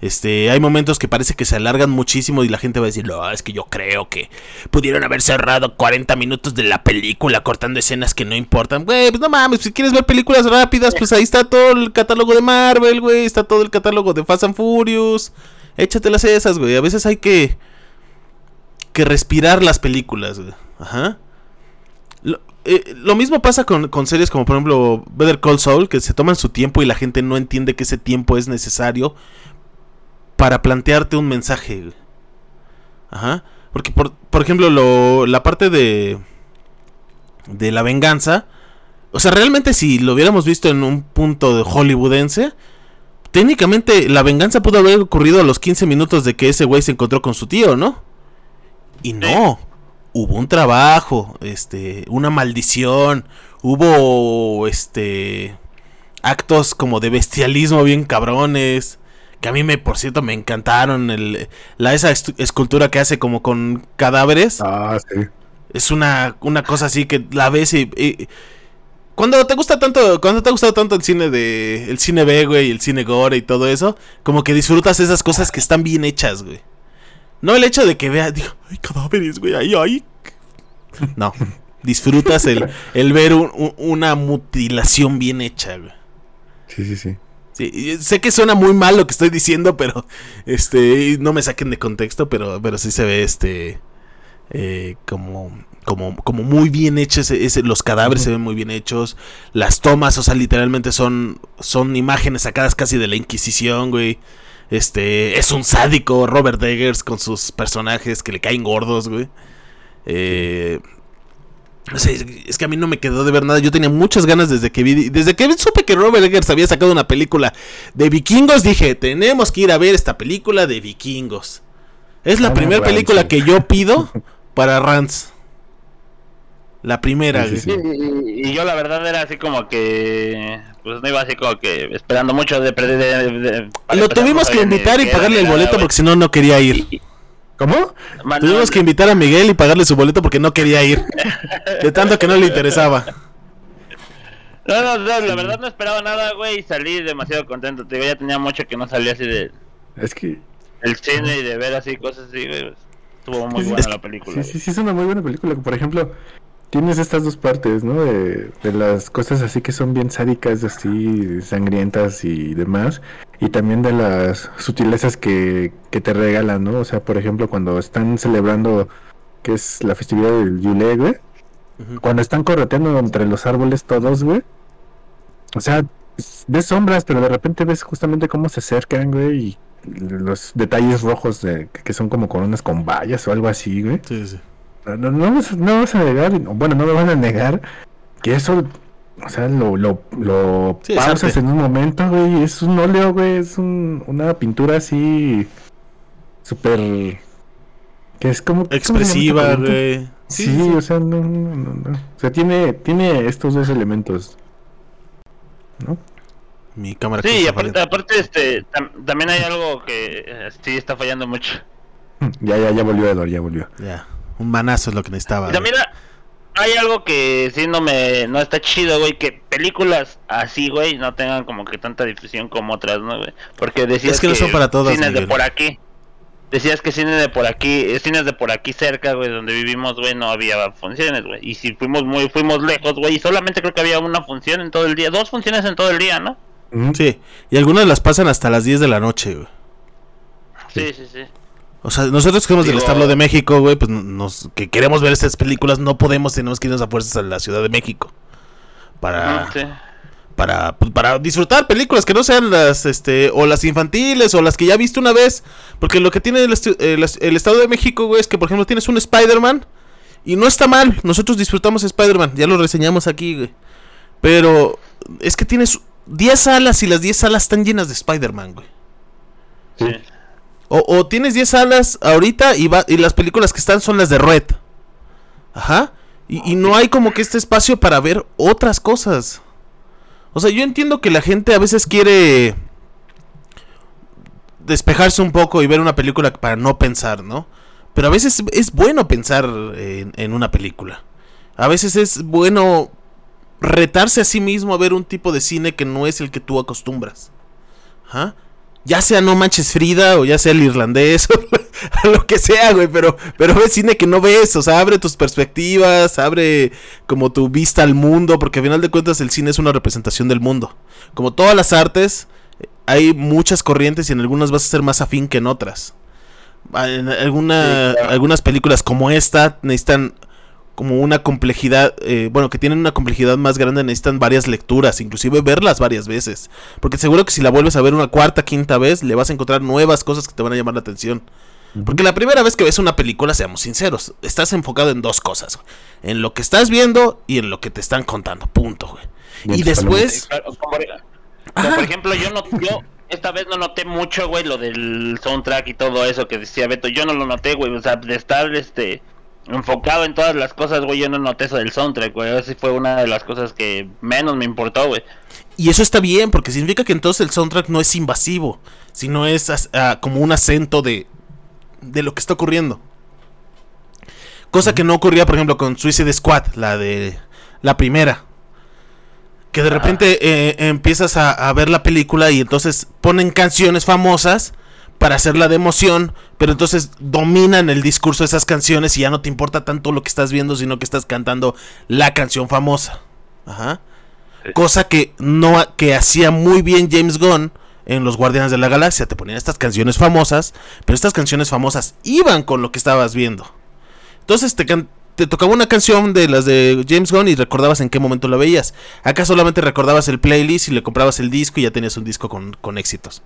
Este, hay momentos que parece que se alargan muchísimo y la gente va a decir, no, es que yo creo que pudieron haber cerrado 40 minutos de la película cortando escenas que no importan. Güey, pues no mames, si quieres ver películas rápidas, pues ahí está todo el catálogo de Marvel, güey, está todo el catálogo de Fast and Furious. Échatelas esas, güey. A veces hay que que respirar las películas, güey. Ajá. Lo, eh, mismo pasa con, con series como por ejemplo Better Call Saul, que se toman su tiempo y la gente no entiende que ese tiempo es necesario para plantearte un mensaje. güey. Ajá. Porque, por, por ejemplo, lo, la parte de, de la venganza, o sea, realmente si lo hubiéramos visto en un punto de hollywoodense, técnicamente la venganza pudo haber ocurrido a los 15 minutos de que ese güey se encontró con su tío, ¿no? Y no, hubo un trabajo, este, una maldición, hubo, este, actos como de bestialismo bien cabrones, que a mí me, por cierto, me encantaron, el, la, esa escultura que hace como con cadáveres, Ah, sí. es una, una cosa así que la ves y... y- cuando te gusta tanto, cuando te ha gustado tanto el cine de, el cine B, güey, y el cine gore y todo eso, como que disfrutas esas cosas que están bien hechas, güey. No el hecho de que veas, digo, ay, cadáveres, güey, ahí, ahí. No, disfrutas el, el ver un- un- una mutilación bien hecha, güey. Sí, sí, sí. Sí, y sé que suena muy mal lo que estoy diciendo, pero este no me saquen de contexto, pero pero sí se ve este eh, como como como muy bien hecho ese, ese- los cadáveres se ven muy bien hechos, las tomas, o sea, literalmente son son imágenes sacadas casi de la Inquisición, güey. Este es un sádico Robert Eggers con sus personajes que le caen gordos, güey. Eh, no sé, es- que a mí no me quedó de ver nada. Yo tenía muchas ganas desde que vi, desde que supe que Robert Eggers había sacado una película de vikingos. Dije, tenemos que ir a ver esta película de vikingos. Es la Ah, primera película que yo pido [laughs] para Rance. La primera, Sí, sí, güey. sí. Y, y- y yo la verdad era así como que pues no iba así como que esperando mucho de, de, de- de- para Lo tuvimos que invitar y pagarle el boleto porque si no, no quería ir. ¿Cómo? Tuvimos que invitar a Miguel y pagarle su boleto porque no quería ir. De tanto que no le interesaba. No, no, no, la verdad no esperaba nada, güey, y salí demasiado contento. Te digo, ya tenía mucho que no salía así de Es que. el cine y de ver así cosas así, güey. Estuvo muy Sí, sí, buena es la película. Sí, güey. sí, sí, es una muy buena película. Por ejemplo, tienes estas dos partes, ¿no? De, de las cosas así que son bien sádicas, así sangrientas y demás. Y también de las sutilezas que, que te regalan, ¿no? O sea, por ejemplo, cuando están celebrando, que es la festividad del Yule, güey. Cuando están correteando entre los árboles todos, güey. O sea, ves sombras, pero de repente ves justamente cómo se acercan, güey. Y los detalles rojos de, que son como coronas con vallas o algo así, güey. Sí, sí. No, no, no vas, no vas a negar, bueno, no me van a negar que eso, o sea, lo, lo, lo Sí, pausas arte. en un momento, güey. Es un óleo, güey. Es un, una pintura así, súper. que es como. ¿cómo se llama Expresiva, güey. Sí, o sea, no, no, no, no. O sea, tiene, tiene estos dos elementos. ¿No? Mi cámara Sí, aparte, aparte este, tam- también hay algo que eh, sí está fallando mucho. Ya, ya, ya volvió Edward, ya volvió. Ya. Un manazo es lo que necesitaba. Y también hay algo que sí no me no está chido, güey, que películas así, güey, no tengan como que tanta difusión como otras, ¿no, güey? Porque decías Es que no son para todas, cines de por aquí. Decías que cines de por aquí, eh, cines de por aquí cerca, güey, donde vivimos, güey, no había funciones, güey. Y si fuimos muy fuimos lejos, güey, y solamente creo que había una función en todo el día, dos funciones en todo el día, ¿no? Sí, y algunas las pasan hasta las 10 de la noche, güey. Sí, sí, sí. O sea, nosotros que somos del Estado de México, güey, pues nos, que queremos ver estas películas, no podemos, tenemos que irnos a fuerzas a la Ciudad de México. Para, sí. para, pues, para disfrutar películas que no sean las, este, o las infantiles, o las que ya viste una vez. Porque lo que tiene el, estu- el, el Estado de México, güey, es que, por ejemplo, tienes un Spider-Man, y no está mal, nosotros disfrutamos Spider-Man, ya lo reseñamos aquí, güey. Pero es que tienes 10 salas y las 10 salas están llenas de Spider-Man, güey. sí. O, o tienes 10 salas ahorita y, va, y las películas que están son las de Red. Ajá. Y, no hay como que este espacio para ver otras cosas. O sea, yo entiendo que la gente a veces quiere despejarse un poco y ver una película para no pensar, ¿no? Pero a veces es bueno pensar en, una película. A veces es bueno retarse a sí mismo a ver un tipo de cine que no es el que tú acostumbras. Ya sea No Manches Frida o ya sea el irlandés [laughs] o lo que sea, güey, pero, pero ve cine que no ves, o sea, abre tus perspectivas, abre como tu vista al mundo, porque al final de cuentas el cine es una representación del mundo. Como todas las artes, hay muchas corrientes y en algunas vas a ser más afín que en otras. Ah, En alguna- Sí, claro. algunas películas como esta necesitan como una complejidad, eh, bueno, que tienen una complejidad más grande, necesitan varias lecturas, inclusive verlas varias veces. Porque seguro que si la vuelves a ver una cuarta, quinta vez, le vas a encontrar nuevas cosas que te van a llamar la atención. Porque la primera vez que ves una película, seamos sinceros, estás enfocado en dos cosas, güey. En lo que estás viendo y en lo que te están contando, punto, güey. Y después... Claro, como, como por ejemplo, yo no, yo esta vez no noté mucho, güey, lo del soundtrack y todo eso que decía Beto. Yo no lo noté, güey. O sea, de estar este enfocado en todas las cosas, güey, yo no noté eso del soundtrack, güey. Esa fue una de las cosas que menos me importó, güey. Y eso está bien, porque significa que entonces el soundtrack no es invasivo, sino es ah, como un acento de, de lo que está ocurriendo. Cosa que no ocurría, por ejemplo, con Suicide Squad, la de la primera. Que de repente eh, empiezas a, a ver la película y entonces ponen canciones famosas para hacerla de emoción, pero entonces dominan el discurso de esas canciones y ya no te importa tanto lo que estás viendo, sino que estás cantando la canción famosa. Ajá. Cosa que no que hacía muy bien James Gunn en Los Guardianes de la Galaxia. Te ponían estas canciones famosas, pero estas canciones famosas iban con lo que estabas viendo. Entonces te, can- te tocaba una canción de las de James Gunn y recordabas en qué momento la veías. Acá solamente recordabas el playlist y le comprabas el disco y ya tenías un disco con, con éxitos.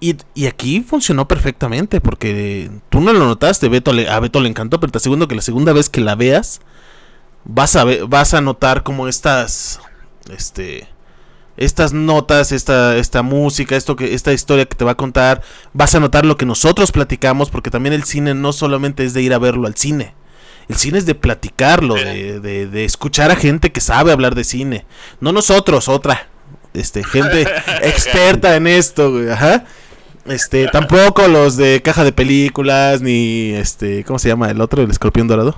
Y, y aquí funcionó perfectamente porque tú no lo notaste, Beto le- a Beto le encantó, pero te aseguro que la segunda vez que la veas vas a vas a notar como estas este estas notas, esta esta música, esto que esta historia que te va a contar, vas a notar lo que nosotros platicamos porque también el cine no solamente es de ir a verlo al cine. El cine es de platicarlo, de, de- de escuchar a gente que sabe hablar de cine. No nosotros, otra. Este, gente [laughs] experta en esto, güey, ajá. Este, tampoco los de caja de películas, ni este, ¿cómo se llama el otro? El escorpión dorado.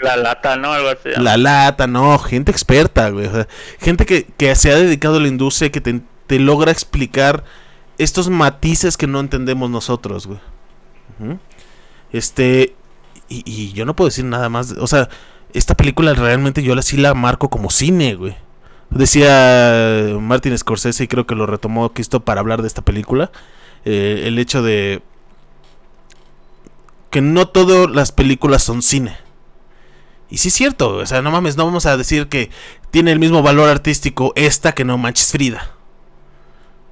La lata, ¿no? Algo así. La lata, no, gente experta, güey. o sea, gente que, que se ha dedicado a la industria que te, te logra explicar estos matices que no entendemos nosotros, güey. Este, y, y yo no puedo decir nada más. O sea, esta película realmente yo la sí la marco como cine, güey. Decía Martin Scorsese y creo que lo retomó Cristo para hablar de esta película. Eh, el hecho de que no todas las películas son cine. Y sí es cierto, o sea, no mames, no vamos a decir que tiene el mismo valor artístico esta que no manches Frida.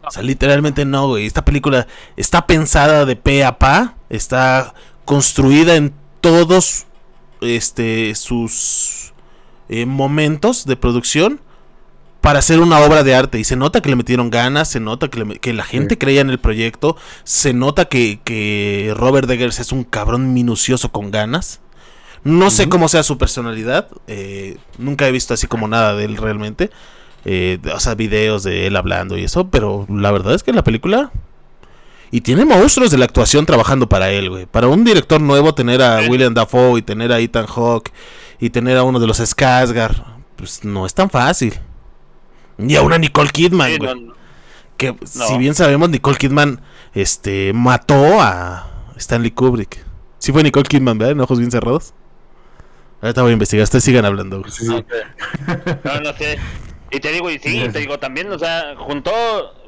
O sea, literalmente no, güey. Esta película está pensada de pe a pa, está construida en todos este sus eh, momentos de producción para hacer una obra de arte y se nota que le metieron ganas, se nota que, le que la gente Sí. creía en el proyecto, se nota que, que Robert Eggers es un cabrón minucioso con ganas. No sé cómo sea su personalidad, eh, nunca he visto así como nada de él realmente, eh, o sea, videos de él hablando y eso, pero la verdad es que la película... Y tiene monstruos de la actuación trabajando para él, güey. Para un director nuevo, tener a Sí. William Dafoe y tener a Ethan Hawke y tener a uno de los Skarsgård, pues no es tan fácil. Y a una Nicole Kidman, Sí, güey. no, Que si bien sabemos, Nicole Kidman este, mató a Stanley Kubrick. Sí fue Nicole Kidman, ¿verdad? En ojos bien cerrados. Ahorita voy a investigar, ustedes sigan hablando. güey. Sí, no, no sé. Y te digo, y sí, te digo también, o sea, juntó,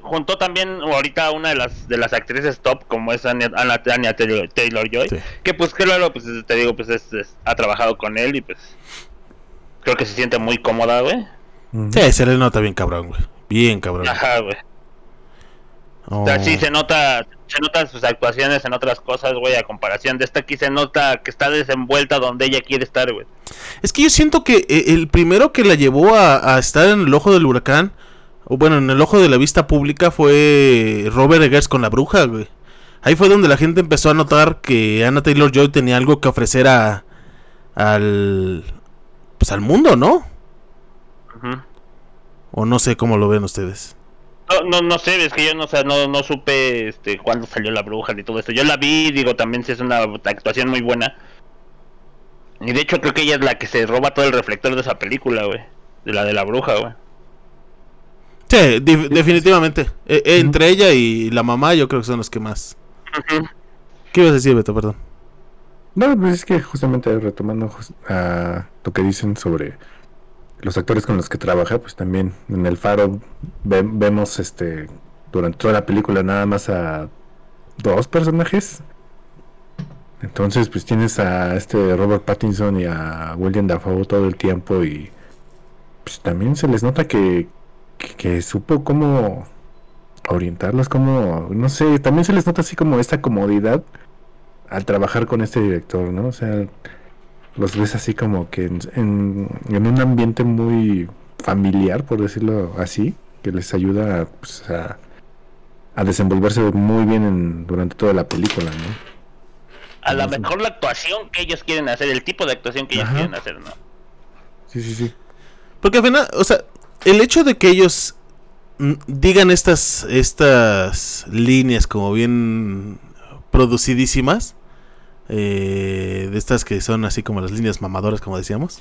juntó también ahorita una de las de las actrices top como es Anya, Ana- Anya Taylor, Joy, Sí. que pues claro, pues te digo, pues es- es- ha trabajado con él y pues creo que se siente muy cómoda, güey. Sí, se le nota bien cabrón, güey. Bien cabrón. Ajá, güey. Oh. O sea, sí se nota, se notan sus actuaciones en otras cosas, güey, a comparación de esta aquí se nota que está desenvuelta donde ella quiere estar, güey. Es que yo siento que eh, el primero que la llevó a, a estar en el ojo del huracán, o bueno, en el ojo de la vista pública, fue Robert Eggers con la bruja, güey. Ahí fue donde la gente empezó a notar que Anna Taylor Joy tenía algo que ofrecer a al pues al mundo, ¿no? Ujú. O no sé cómo lo ven ustedes. No, no, no sé, es que yo no, o sea, no, no supe este, cuándo salió la bruja ni todo esto. Yo la vi, digo, también sí es una actuación muy buena. Y de hecho creo que ella es la que se roba todo el reflector de esa película, güey. De la de la bruja, güey. Sí, definitivamente. Eh, eh, entre ella y la mamá, yo creo que son los que más. ¿Qué ibas a decir, Beto? Perdón. No, pues es que justamente retomando a lo que dicen sobre los actores con los que trabaja, pues también en el faro ve- vemos este durante toda la película nada más a dos personajes. Entonces, pues tienes a este Robert Pattinson y a William Dafoe todo el tiempo y pues también se les nota que, que, supo cómo orientarlos, como, no sé, también se les nota así como esta comodidad al trabajar con este director, ¿no? O sea, los ves así como que en, en- en un ambiente muy familiar, por decirlo así, que les ayuda pues, a, a desenvolverse muy bien en- durante toda la película, ¿no? A lo mejor la actuación que ellos quieren hacer, el tipo de actuación que ellos Ajá. quieren hacer, ¿no? Sí, sí, sí. Porque al final, o sea, el hecho de que ellos digan estas, estas líneas como bien producidísimas, eh, de estas que son así como las líneas mamadoras, como decíamos,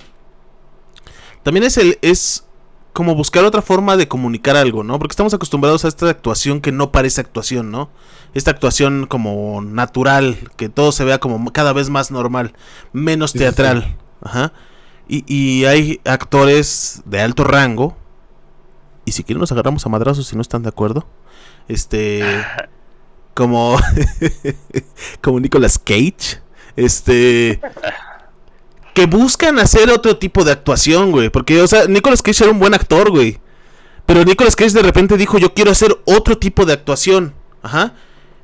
también es el es como buscar otra forma de comunicar algo, ¿no? Porque estamos acostumbrados a esta actuación que no parece actuación, ¿no? Esta actuación como natural, que todo se vea como cada vez más normal, menos teatral. Ajá. Y, y hay actores de alto rango. Y si quieren nos agarramos a madrazos si no están de acuerdo. Este. [laughs] Como. [laughs] como Nicolas Cage. Este. Que buscan hacer otro tipo de actuación, güey. Porque, o sea, Nicolas Cage era un buen actor, güey. Pero Nicolas Cage de repente dijo, yo quiero hacer otro tipo de actuación. Ajá.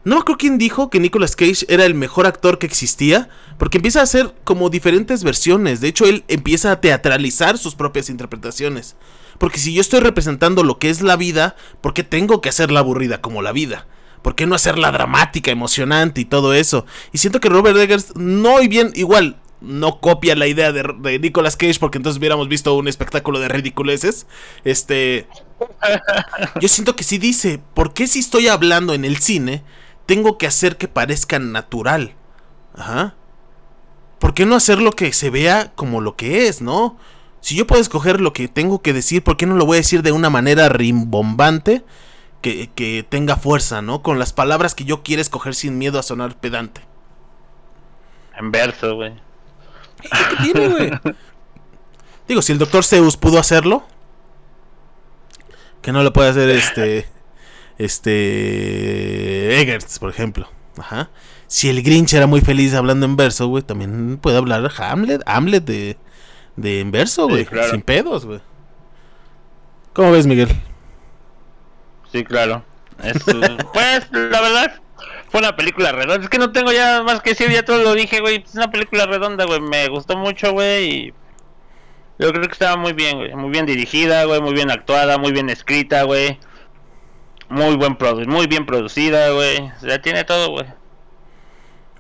No acuerdo quién dijo que Nicolas Cage era el mejor actor que existía. Porque empieza a hacer como diferentes versiones. De hecho, él empieza a teatralizar sus propias interpretaciones. Porque si yo estoy representando lo que es la vida, ¿por qué tengo que hacerla aburrida como la vida? ¿Por qué no hacerla dramática, emocionante y todo eso? Y siento que Robert Eggers no y bien igual no copia la idea de, de Nicolas Cage porque entonces hubiéramos visto un espectáculo de ridiculeces. Este yo siento que sí dice, ¿por qué si estoy hablando en el cine tengo que hacer que parezca natural? Ajá. ¿Por qué no hacer lo que se vea como lo que es, no? Si yo puedo escoger lo que tengo que decir, ¿por qué no lo voy a decir de una manera rimbombante que, que tenga fuerza, ¿no? Con las palabras que yo quiero escoger sin miedo a sonar pedante. En verso, güey. ¿Y ¿Qué tiene, güey? Digo, si el doctor Zeus pudo hacerlo, que no lo puede hacer este. Este. Eggers, por ejemplo. Ajá. Si el Grinch era muy feliz hablando en verso, güey, también puede hablar Hamlet, Hamlet de, de en verso, Sí, güey. claro. Sin pedos, güey. ¿Cómo ves, Miguel? Sí, claro. Es, [laughs] pues, la verdad, fue una película redonda. Es que no tengo ya más que decir, ya todo lo dije, güey. Es una película redonda, güey. Me gustó mucho, güey. Y yo creo que estaba muy bien, güey. Muy bien dirigida, güey. Muy bien actuada, muy bien escrita, güey. Muy buen produ muy bien producida, güey. O sea, tiene todo, güey.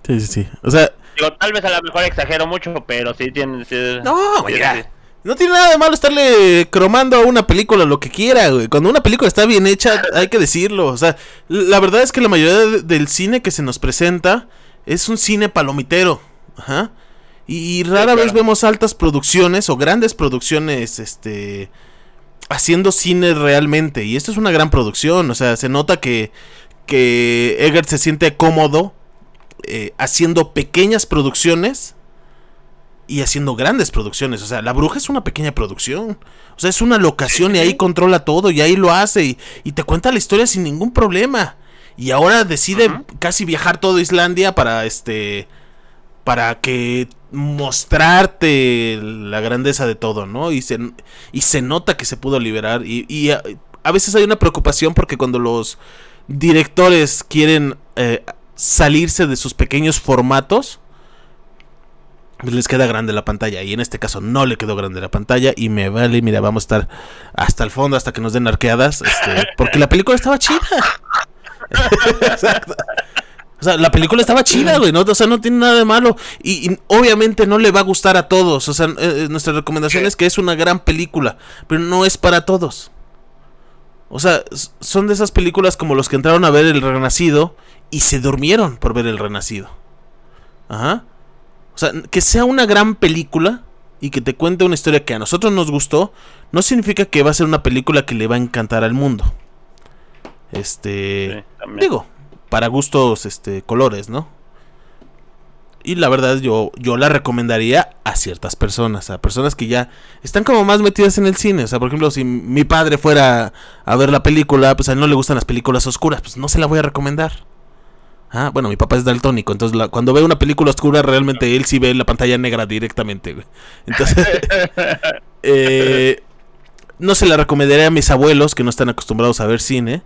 Sí, sí, sí. O sea, Digo, tal vez a lo mejor exagero mucho, pero sí tiene. sí- No, güey. No tiene nada de malo estarle cromando a una película lo que quiera, güey. Cuando una película está bien hecha, hay que decirlo. O sea, la verdad es que la mayoría de- del cine que se nos presenta es un cine palomitero. Ajá. Y, rara vez claro. vemos altas producciones o grandes producciones, este, haciendo cine realmente. Y esto es una gran producción. O sea, se nota que, que Eggert se siente cómodo eh, haciendo pequeñas producciones y haciendo grandes producciones. O sea, La Bruja es una pequeña producción. O sea, es una locación y ahí controla todo y ahí lo hace y, y te cuenta la historia sin ningún problema. Y ahora decide casi viajar todo Islandia para este para que mostrarte la grandeza de todo, ¿no? Y se, y se nota que se pudo liberar. Y, y a, a veces hay una preocupación porque cuando los directores quieren eh, salirse de sus pequeños formatos, les queda grande la pantalla. Y en este caso no le quedó grande la pantalla. Y me vale, mira, vamos a estar hasta el fondo, hasta que nos den arqueadas. Este, [laughs] porque la película estaba chida. [laughs] Exacto. O sea, la película estaba chida, güey, ¿no? O sea, no tiene nada de malo. Y, y obviamente no le va a gustar a todos. O sea, eh, nuestra recomendación es que es una gran película, pero no es para todos. O sea, son de esas películas como los que entraron a ver El Renacido y se durmieron por ver El Renacido. Ajá. O sea, que sea una gran película y que te cuente una historia que a nosotros nos gustó, no significa que va a ser una película que le va a encantar al mundo. Este. Sí. Digo, para gustos, este, colores, ¿no? Y la verdad yo, yo la recomendaría a ciertas personas, a personas que ya están como más metidas en el cine. O sea, por ejemplo, si mi padre fuera a ver la película, pues a él no le gustan las películas oscuras, pues no se la voy a recomendar. Ah, bueno, mi papá es daltónico, entonces la- cuando ve una película oscura, realmente él sí ve la pantalla negra directamente, güey. Entonces, [laughs] eh, no se la recomendaría a mis abuelos que no están acostumbrados a ver cine.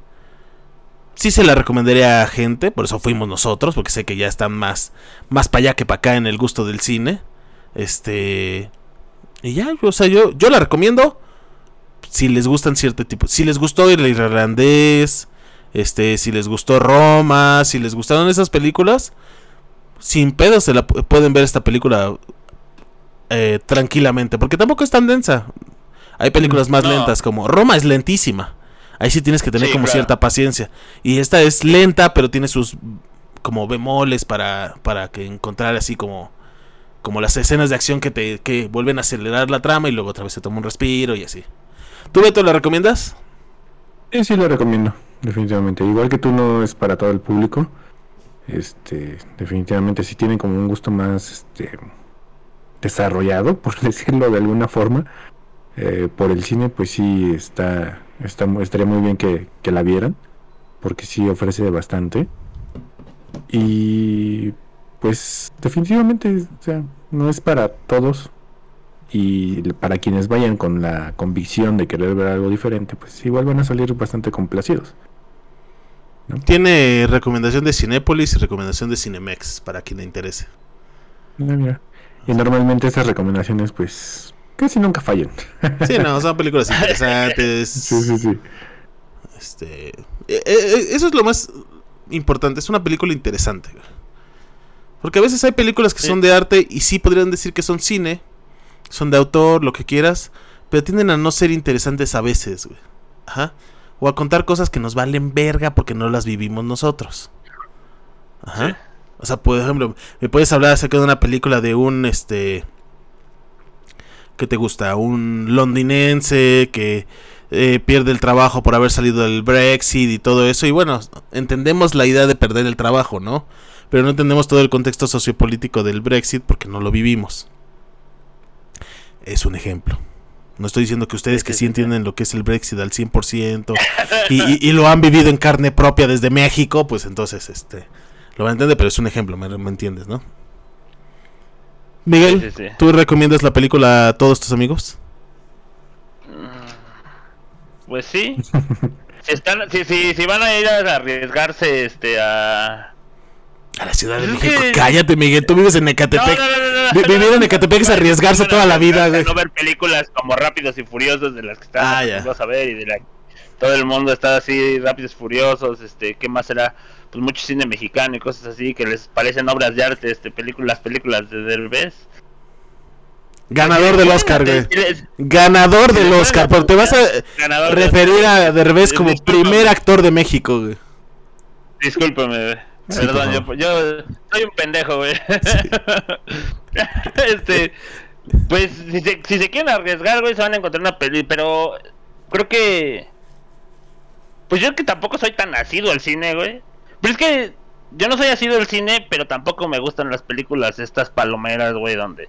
Sí se la recomendaría a gente, por eso fuimos nosotros, porque sé que ya están más, más para allá que para acá en el gusto del cine. Este. Y ya, o sea, yo, yo la recomiendo. Si les gustan cierto tipo. Si les gustó el irlandés. Este, si les gustó Roma. Si les gustaron esas películas. Sin pedo se la pu- pueden ver esta película. eh, tranquilamente. Porque tampoco es tan densa. Hay películas más No. lentas como Roma es lentísima. Ahí sí tienes que tener Sí, como claro. cierta paciencia. Y esta es lenta, pero tiene sus como bemoles para, para que encontrar así como, como las escenas de acción que te que vuelven a acelerar la trama y luego otra vez se toma un respiro y así. ¿Tú, Beto, la recomiendas? Sí, sí lo recomiendo, definitivamente. Igual que tú no es para todo el público. Este, definitivamente si tienen como un gusto más este desarrollado, [laughs] por decirlo de alguna forma, eh, por el cine, pues sí está, está estaría muy bien que, la vieran, porque sí ofrece bastante. Y pues definitivamente, sea, no es para todos. Y para quienes vayan con la convicción de querer ver algo diferente, pues igual van a salir bastante complacidos. Tiene recomendación de Cinépolis y recomendación de Cinemex para quien le interese. Mira. Y normalmente esas recomendaciones, pues, casi nunca fallan. Sí, no, son películas [laughs] interesantes. Sí, sí, sí. Este, eh, eh, eso es lo más importante, es una película interesante. güey. Porque a veces hay películas que Sí. son de arte y sí podrían decir que son cine, son de autor, lo que quieras, pero tienden a no ser interesantes a veces, güey. Ajá. O a contar cosas que nos valen verga porque no las vivimos nosotros. Ajá. Sí. O sea, por ejemplo, me puedes hablar acerca de una película de un este ¿qué te gusta? Un londinense que eh, pierde el trabajo por haber salido del Brexit y todo eso. Y bueno, entendemos la idea de perder el trabajo, ¿no? Pero no entendemos todo el contexto sociopolítico del Brexit porque no lo vivimos. Es un ejemplo. No estoy diciendo que ustedes que sí, entienden lo que es el Brexit al 100% [laughs] y, y- y lo han vivido en carne propia desde México, pues entonces este lo van a entender, pero es un ejemplo, ¿me, me entiendes, no? Miguel, Sí, sí, sí. ¿tú recomiendas la película a todos tus amigos? Pues sí. [laughs] si, están, si, si, si van a ir a arriesgarse este a... A la Ciudad de México. Cállate, Miguel. Tú vives en Ecatepec. no, no, no, no, Vi- no, vivir en Ecatepec es arriesgarse toda la vida, no, güey. No ver películas como Rápidos y Furiosos de las que están Ah, ya. acostumbrados a ver y de la todo el mundo está así Rápidos y Furiosos, este, ¿qué más será? Pues mucho cine mexicano y cosas así que les parecen obras de arte, este películas, películas de Derbez. Ganador del Oscar, güey. Ganador del Oscar, pero te vas a referir a Derbez como primer actor de México, güey. Discúlpame, güey. Sí, Perdón, yo, yo soy un pendejo, güey. [laughs] este, pues, si se, si se quieren arriesgar, güey, se van a encontrar una peli, pero creo que, pues yo que tampoco soy tan asiduo al cine, güey. Pero es que yo no soy asiduo al cine, pero tampoco me gustan las películas estas palomeras, güey, donde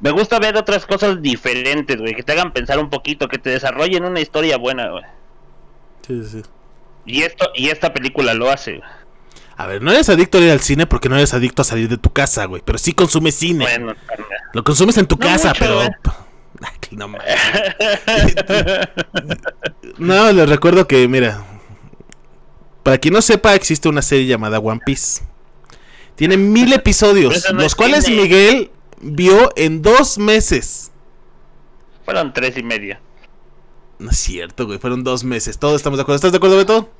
me gusta ver otras cosas diferentes, güey, que te hagan pensar un poquito, que te desarrollen una historia buena, güey. Sí, sí. Y esto, y esta película lo hace, güey. A ver, no eres adicto a ir al cine porque no eres adicto a salir de tu casa, güey. Pero sí consumes cine. Bueno, Lo consumes en tu No casa, mucho, pero. que no mames. [laughs] No, les recuerdo que, mira. Para quien no sepa, existe una serie llamada One Piece. Tiene mil episodios, no los es cuales cine. Miguel vio en dos meses. Fueron tres y media. No es cierto, güey, fueron dos meses. Todos estamos de acuerdo. ¿Estás de acuerdo, Beto?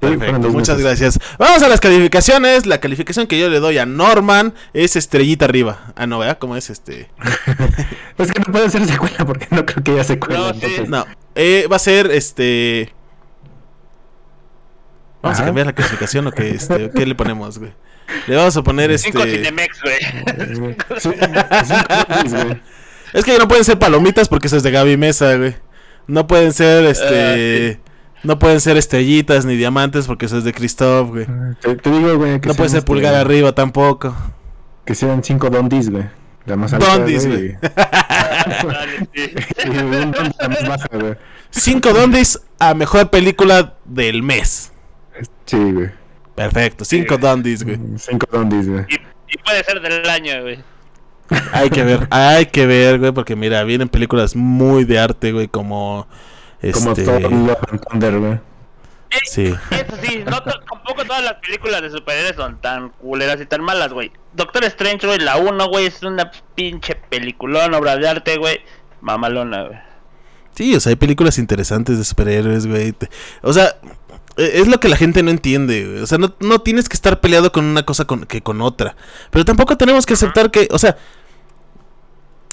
Perfecto, muchas meses. gracias. Vamos a las calificaciones. La calificación que yo le doy a Norman es estrellita arriba. Ah, no, ¿verdad? ¿Cómo es este? [laughs] Es que no puede ser secuela porque no creo que haya secuela. No, sí. No, eh, va a ser este. Vamos a cambiar la clasificación o qué, este, ¿qué le ponemos, güey. Le vamos a poner este. Cinemex, cinco veces, güey. [laughs] Es que no pueden ser palomitas porque eso es de Gaby Mesa, güey. No pueden ser este. Ah, No pueden ser estrellitas ni diamantes porque eso es de Christoph, güey. Te, te digo, güey, que No puede ser pulgar este, arriba tampoco. Que sean cinco dondis, güey. La más alta, Dondis, güey. [laughs] [laughs] güey. Cinco dondis a mejor película del mes. Sí, güey. Perfecto, cinco Sí. dondis, güey. Cinco dondis, güey. Y, y puede ser del año, güey. Hay que ver, hay que ver, güey, porque mira, vienen películas muy de arte, güey, como Como este, todo Love Thunder, güey. sí. Eso sí, no to- tampoco todas las películas de superhéroes son tan culeras y tan malas, güey. Doctor Strange, güey, la 1, güey, es una pinche peliculón, obra de arte, güey. Mamalona, güey. Sí, o sea, hay películas interesantes de superhéroes, güey. O sea, e- es lo que la gente no entiende, güey. O sea, no, no tienes que estar peleado con una cosa con, que con otra. Pero tampoco tenemos que aceptar que, o sea,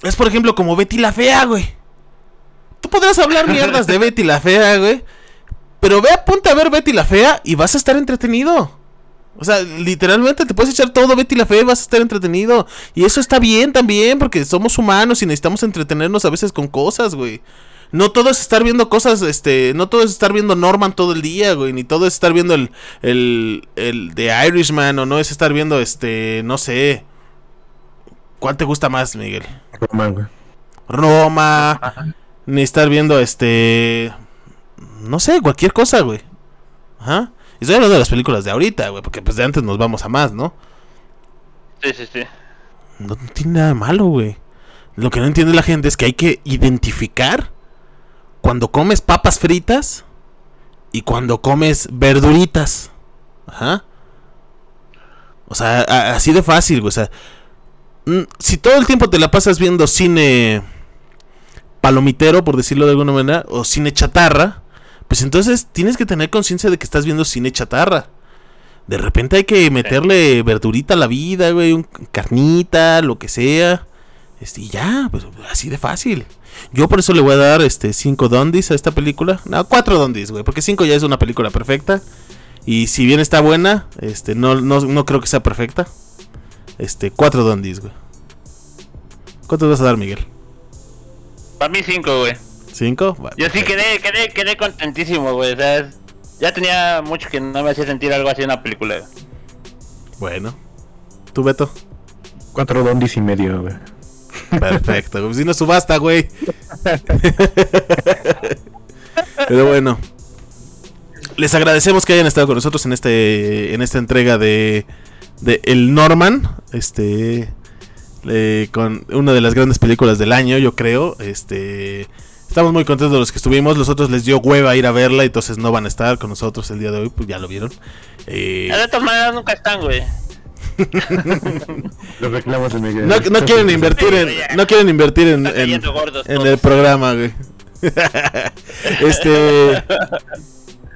es por ejemplo como Betty la Fea, güey. Tú podrás hablar mierdas de Betty la Fea, güey. Pero ve, apunta a ver Betty la Fea y vas a estar entretenido. O sea, literalmente te puedes echar todo Betty la Fea y vas a estar entretenido. Y eso está bien también, porque somos humanos y necesitamos entretenernos a veces con cosas, güey. No todo es estar viendo cosas, este, no todo es estar viendo Norman todo el día, güey, ni todo es estar viendo el, el, el The Irishman, o no es estar viendo, este, no sé. ¿Cuál te gusta más, Miguel? Roma, güey. Roma, ni estar viendo, este, no sé, cualquier cosa, güey. Ajá. Y estoy hablando de las películas de ahorita, güey, porque pues de antes nos vamos a más, ¿no? Sí, sí, sí. No, no tiene nada de malo, güey. Lo que no entiende la gente es que hay que identificar cuando comes papas fritas y cuando comes verduritas. Ajá. O sea, a- así de fácil, güey. O sea, mm, si todo el tiempo te la pasas viendo cine palomitero, por decirlo de alguna manera, o cine chatarra, pues entonces tienes que tener conciencia de que estás viendo cine chatarra. De repente hay que meterle verdurita a la vida, güey, un carnita, lo que sea. Este, y ya, pues así de fácil. Yo por eso le voy a dar este 5 dondis a esta película. No, 4 dondis, güey, porque 5 ya es una película perfecta. Y si bien está buena, este no, no, no creo que sea perfecta. Este, 4 dondis, güey. ¿Cuántos vas a dar, Miguel? Para mí cinco, güey. ¿5? Yo sí quedé, quedé, quedé contentísimo, güey. O sea, es- ya tenía mucho que no me hacía sentir algo así en una película. güey. Bueno. ¿Tú, Beto? Cuatro dondis y medio, güey. Perfecto, güey. Si no subasta, güey. Pero bueno. Les agradecemos que hayan estado con nosotros en este en esta entrega de, de El Norman, este eh, con una de las grandes películas del año, yo creo. Este estamos muy contentos de los que estuvimos. Los otros les dio hueva ir a verla, entonces no van a estar con nosotros el día de hoy, pues ya lo vieron. Eh, De todas maneras nunca están, güey. [laughs] Los reclamos de Miguel. no, no quieren invertir en no quieren invertir en, el programa, güey. [laughs] este.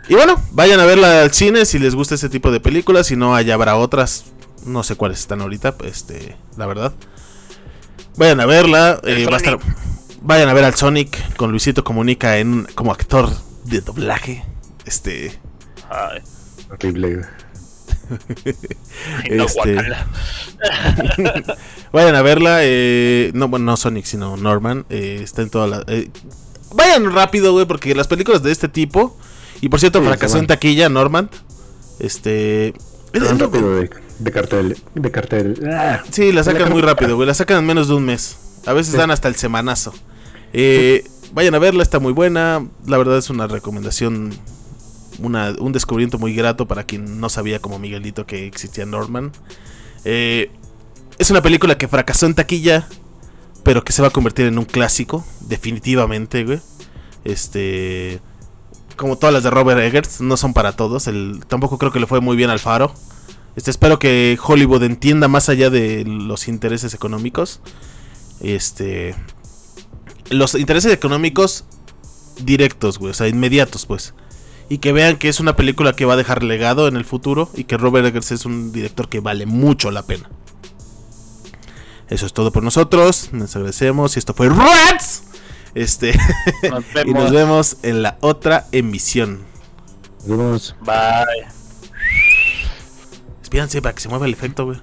Y bueno, vayan a verla al cine si les gusta ese tipo de películas. Si no, allá habrá otras. No sé cuáles están ahorita, este, la verdad. Vayan a verla. Eh, va a estar- Sonic. vayan a ver al Sonic con Luisito Comunica en, como actor de doblaje. Este. Ay, Horrible. [laughs] no, Este-. [laughs] Vayan a verla. eh, no, bueno, no Sonic, sino Norman. eh, está en toda la. eh, vayan rápido, güey, porque las películas de este tipo. Y por cierto, Sí, fracasó en taquilla, Norman. Este. es- lo- de, cartel. De cartel. Ah, Sí, la sacan La muy rápido, güey. La sacan en menos de un mes. A veces Sí. dan hasta el semanazo. Eh, vayan a verla, está muy buena. La verdad es una recomendación. Una, un descubrimiento muy grato para quien no sabía como Miguelito que existía Norman. Eh, es una película que fracasó en taquilla, pero que se va a convertir en un clásico, definitivamente, güey. Este, como todas las de Robert Eggers, no son para todos. El, tampoco creo que le fue muy bien al Faro. Este, espero que Hollywood entienda más allá de los intereses económicos. Este, los intereses económicos directos, güey, o sea, inmediatos, pues. Y que vean que es una película que va a dejar legado en el futuro y que Robert Eggers es un director que vale mucho la pena. Eso es todo por nosotros. Les agradecemos. Y esto fue Rats. Este, Nos [laughs] y nos vemos. en la otra emisión. nos vemos. Bye. Despídanse para que se mueva el efecto, güey.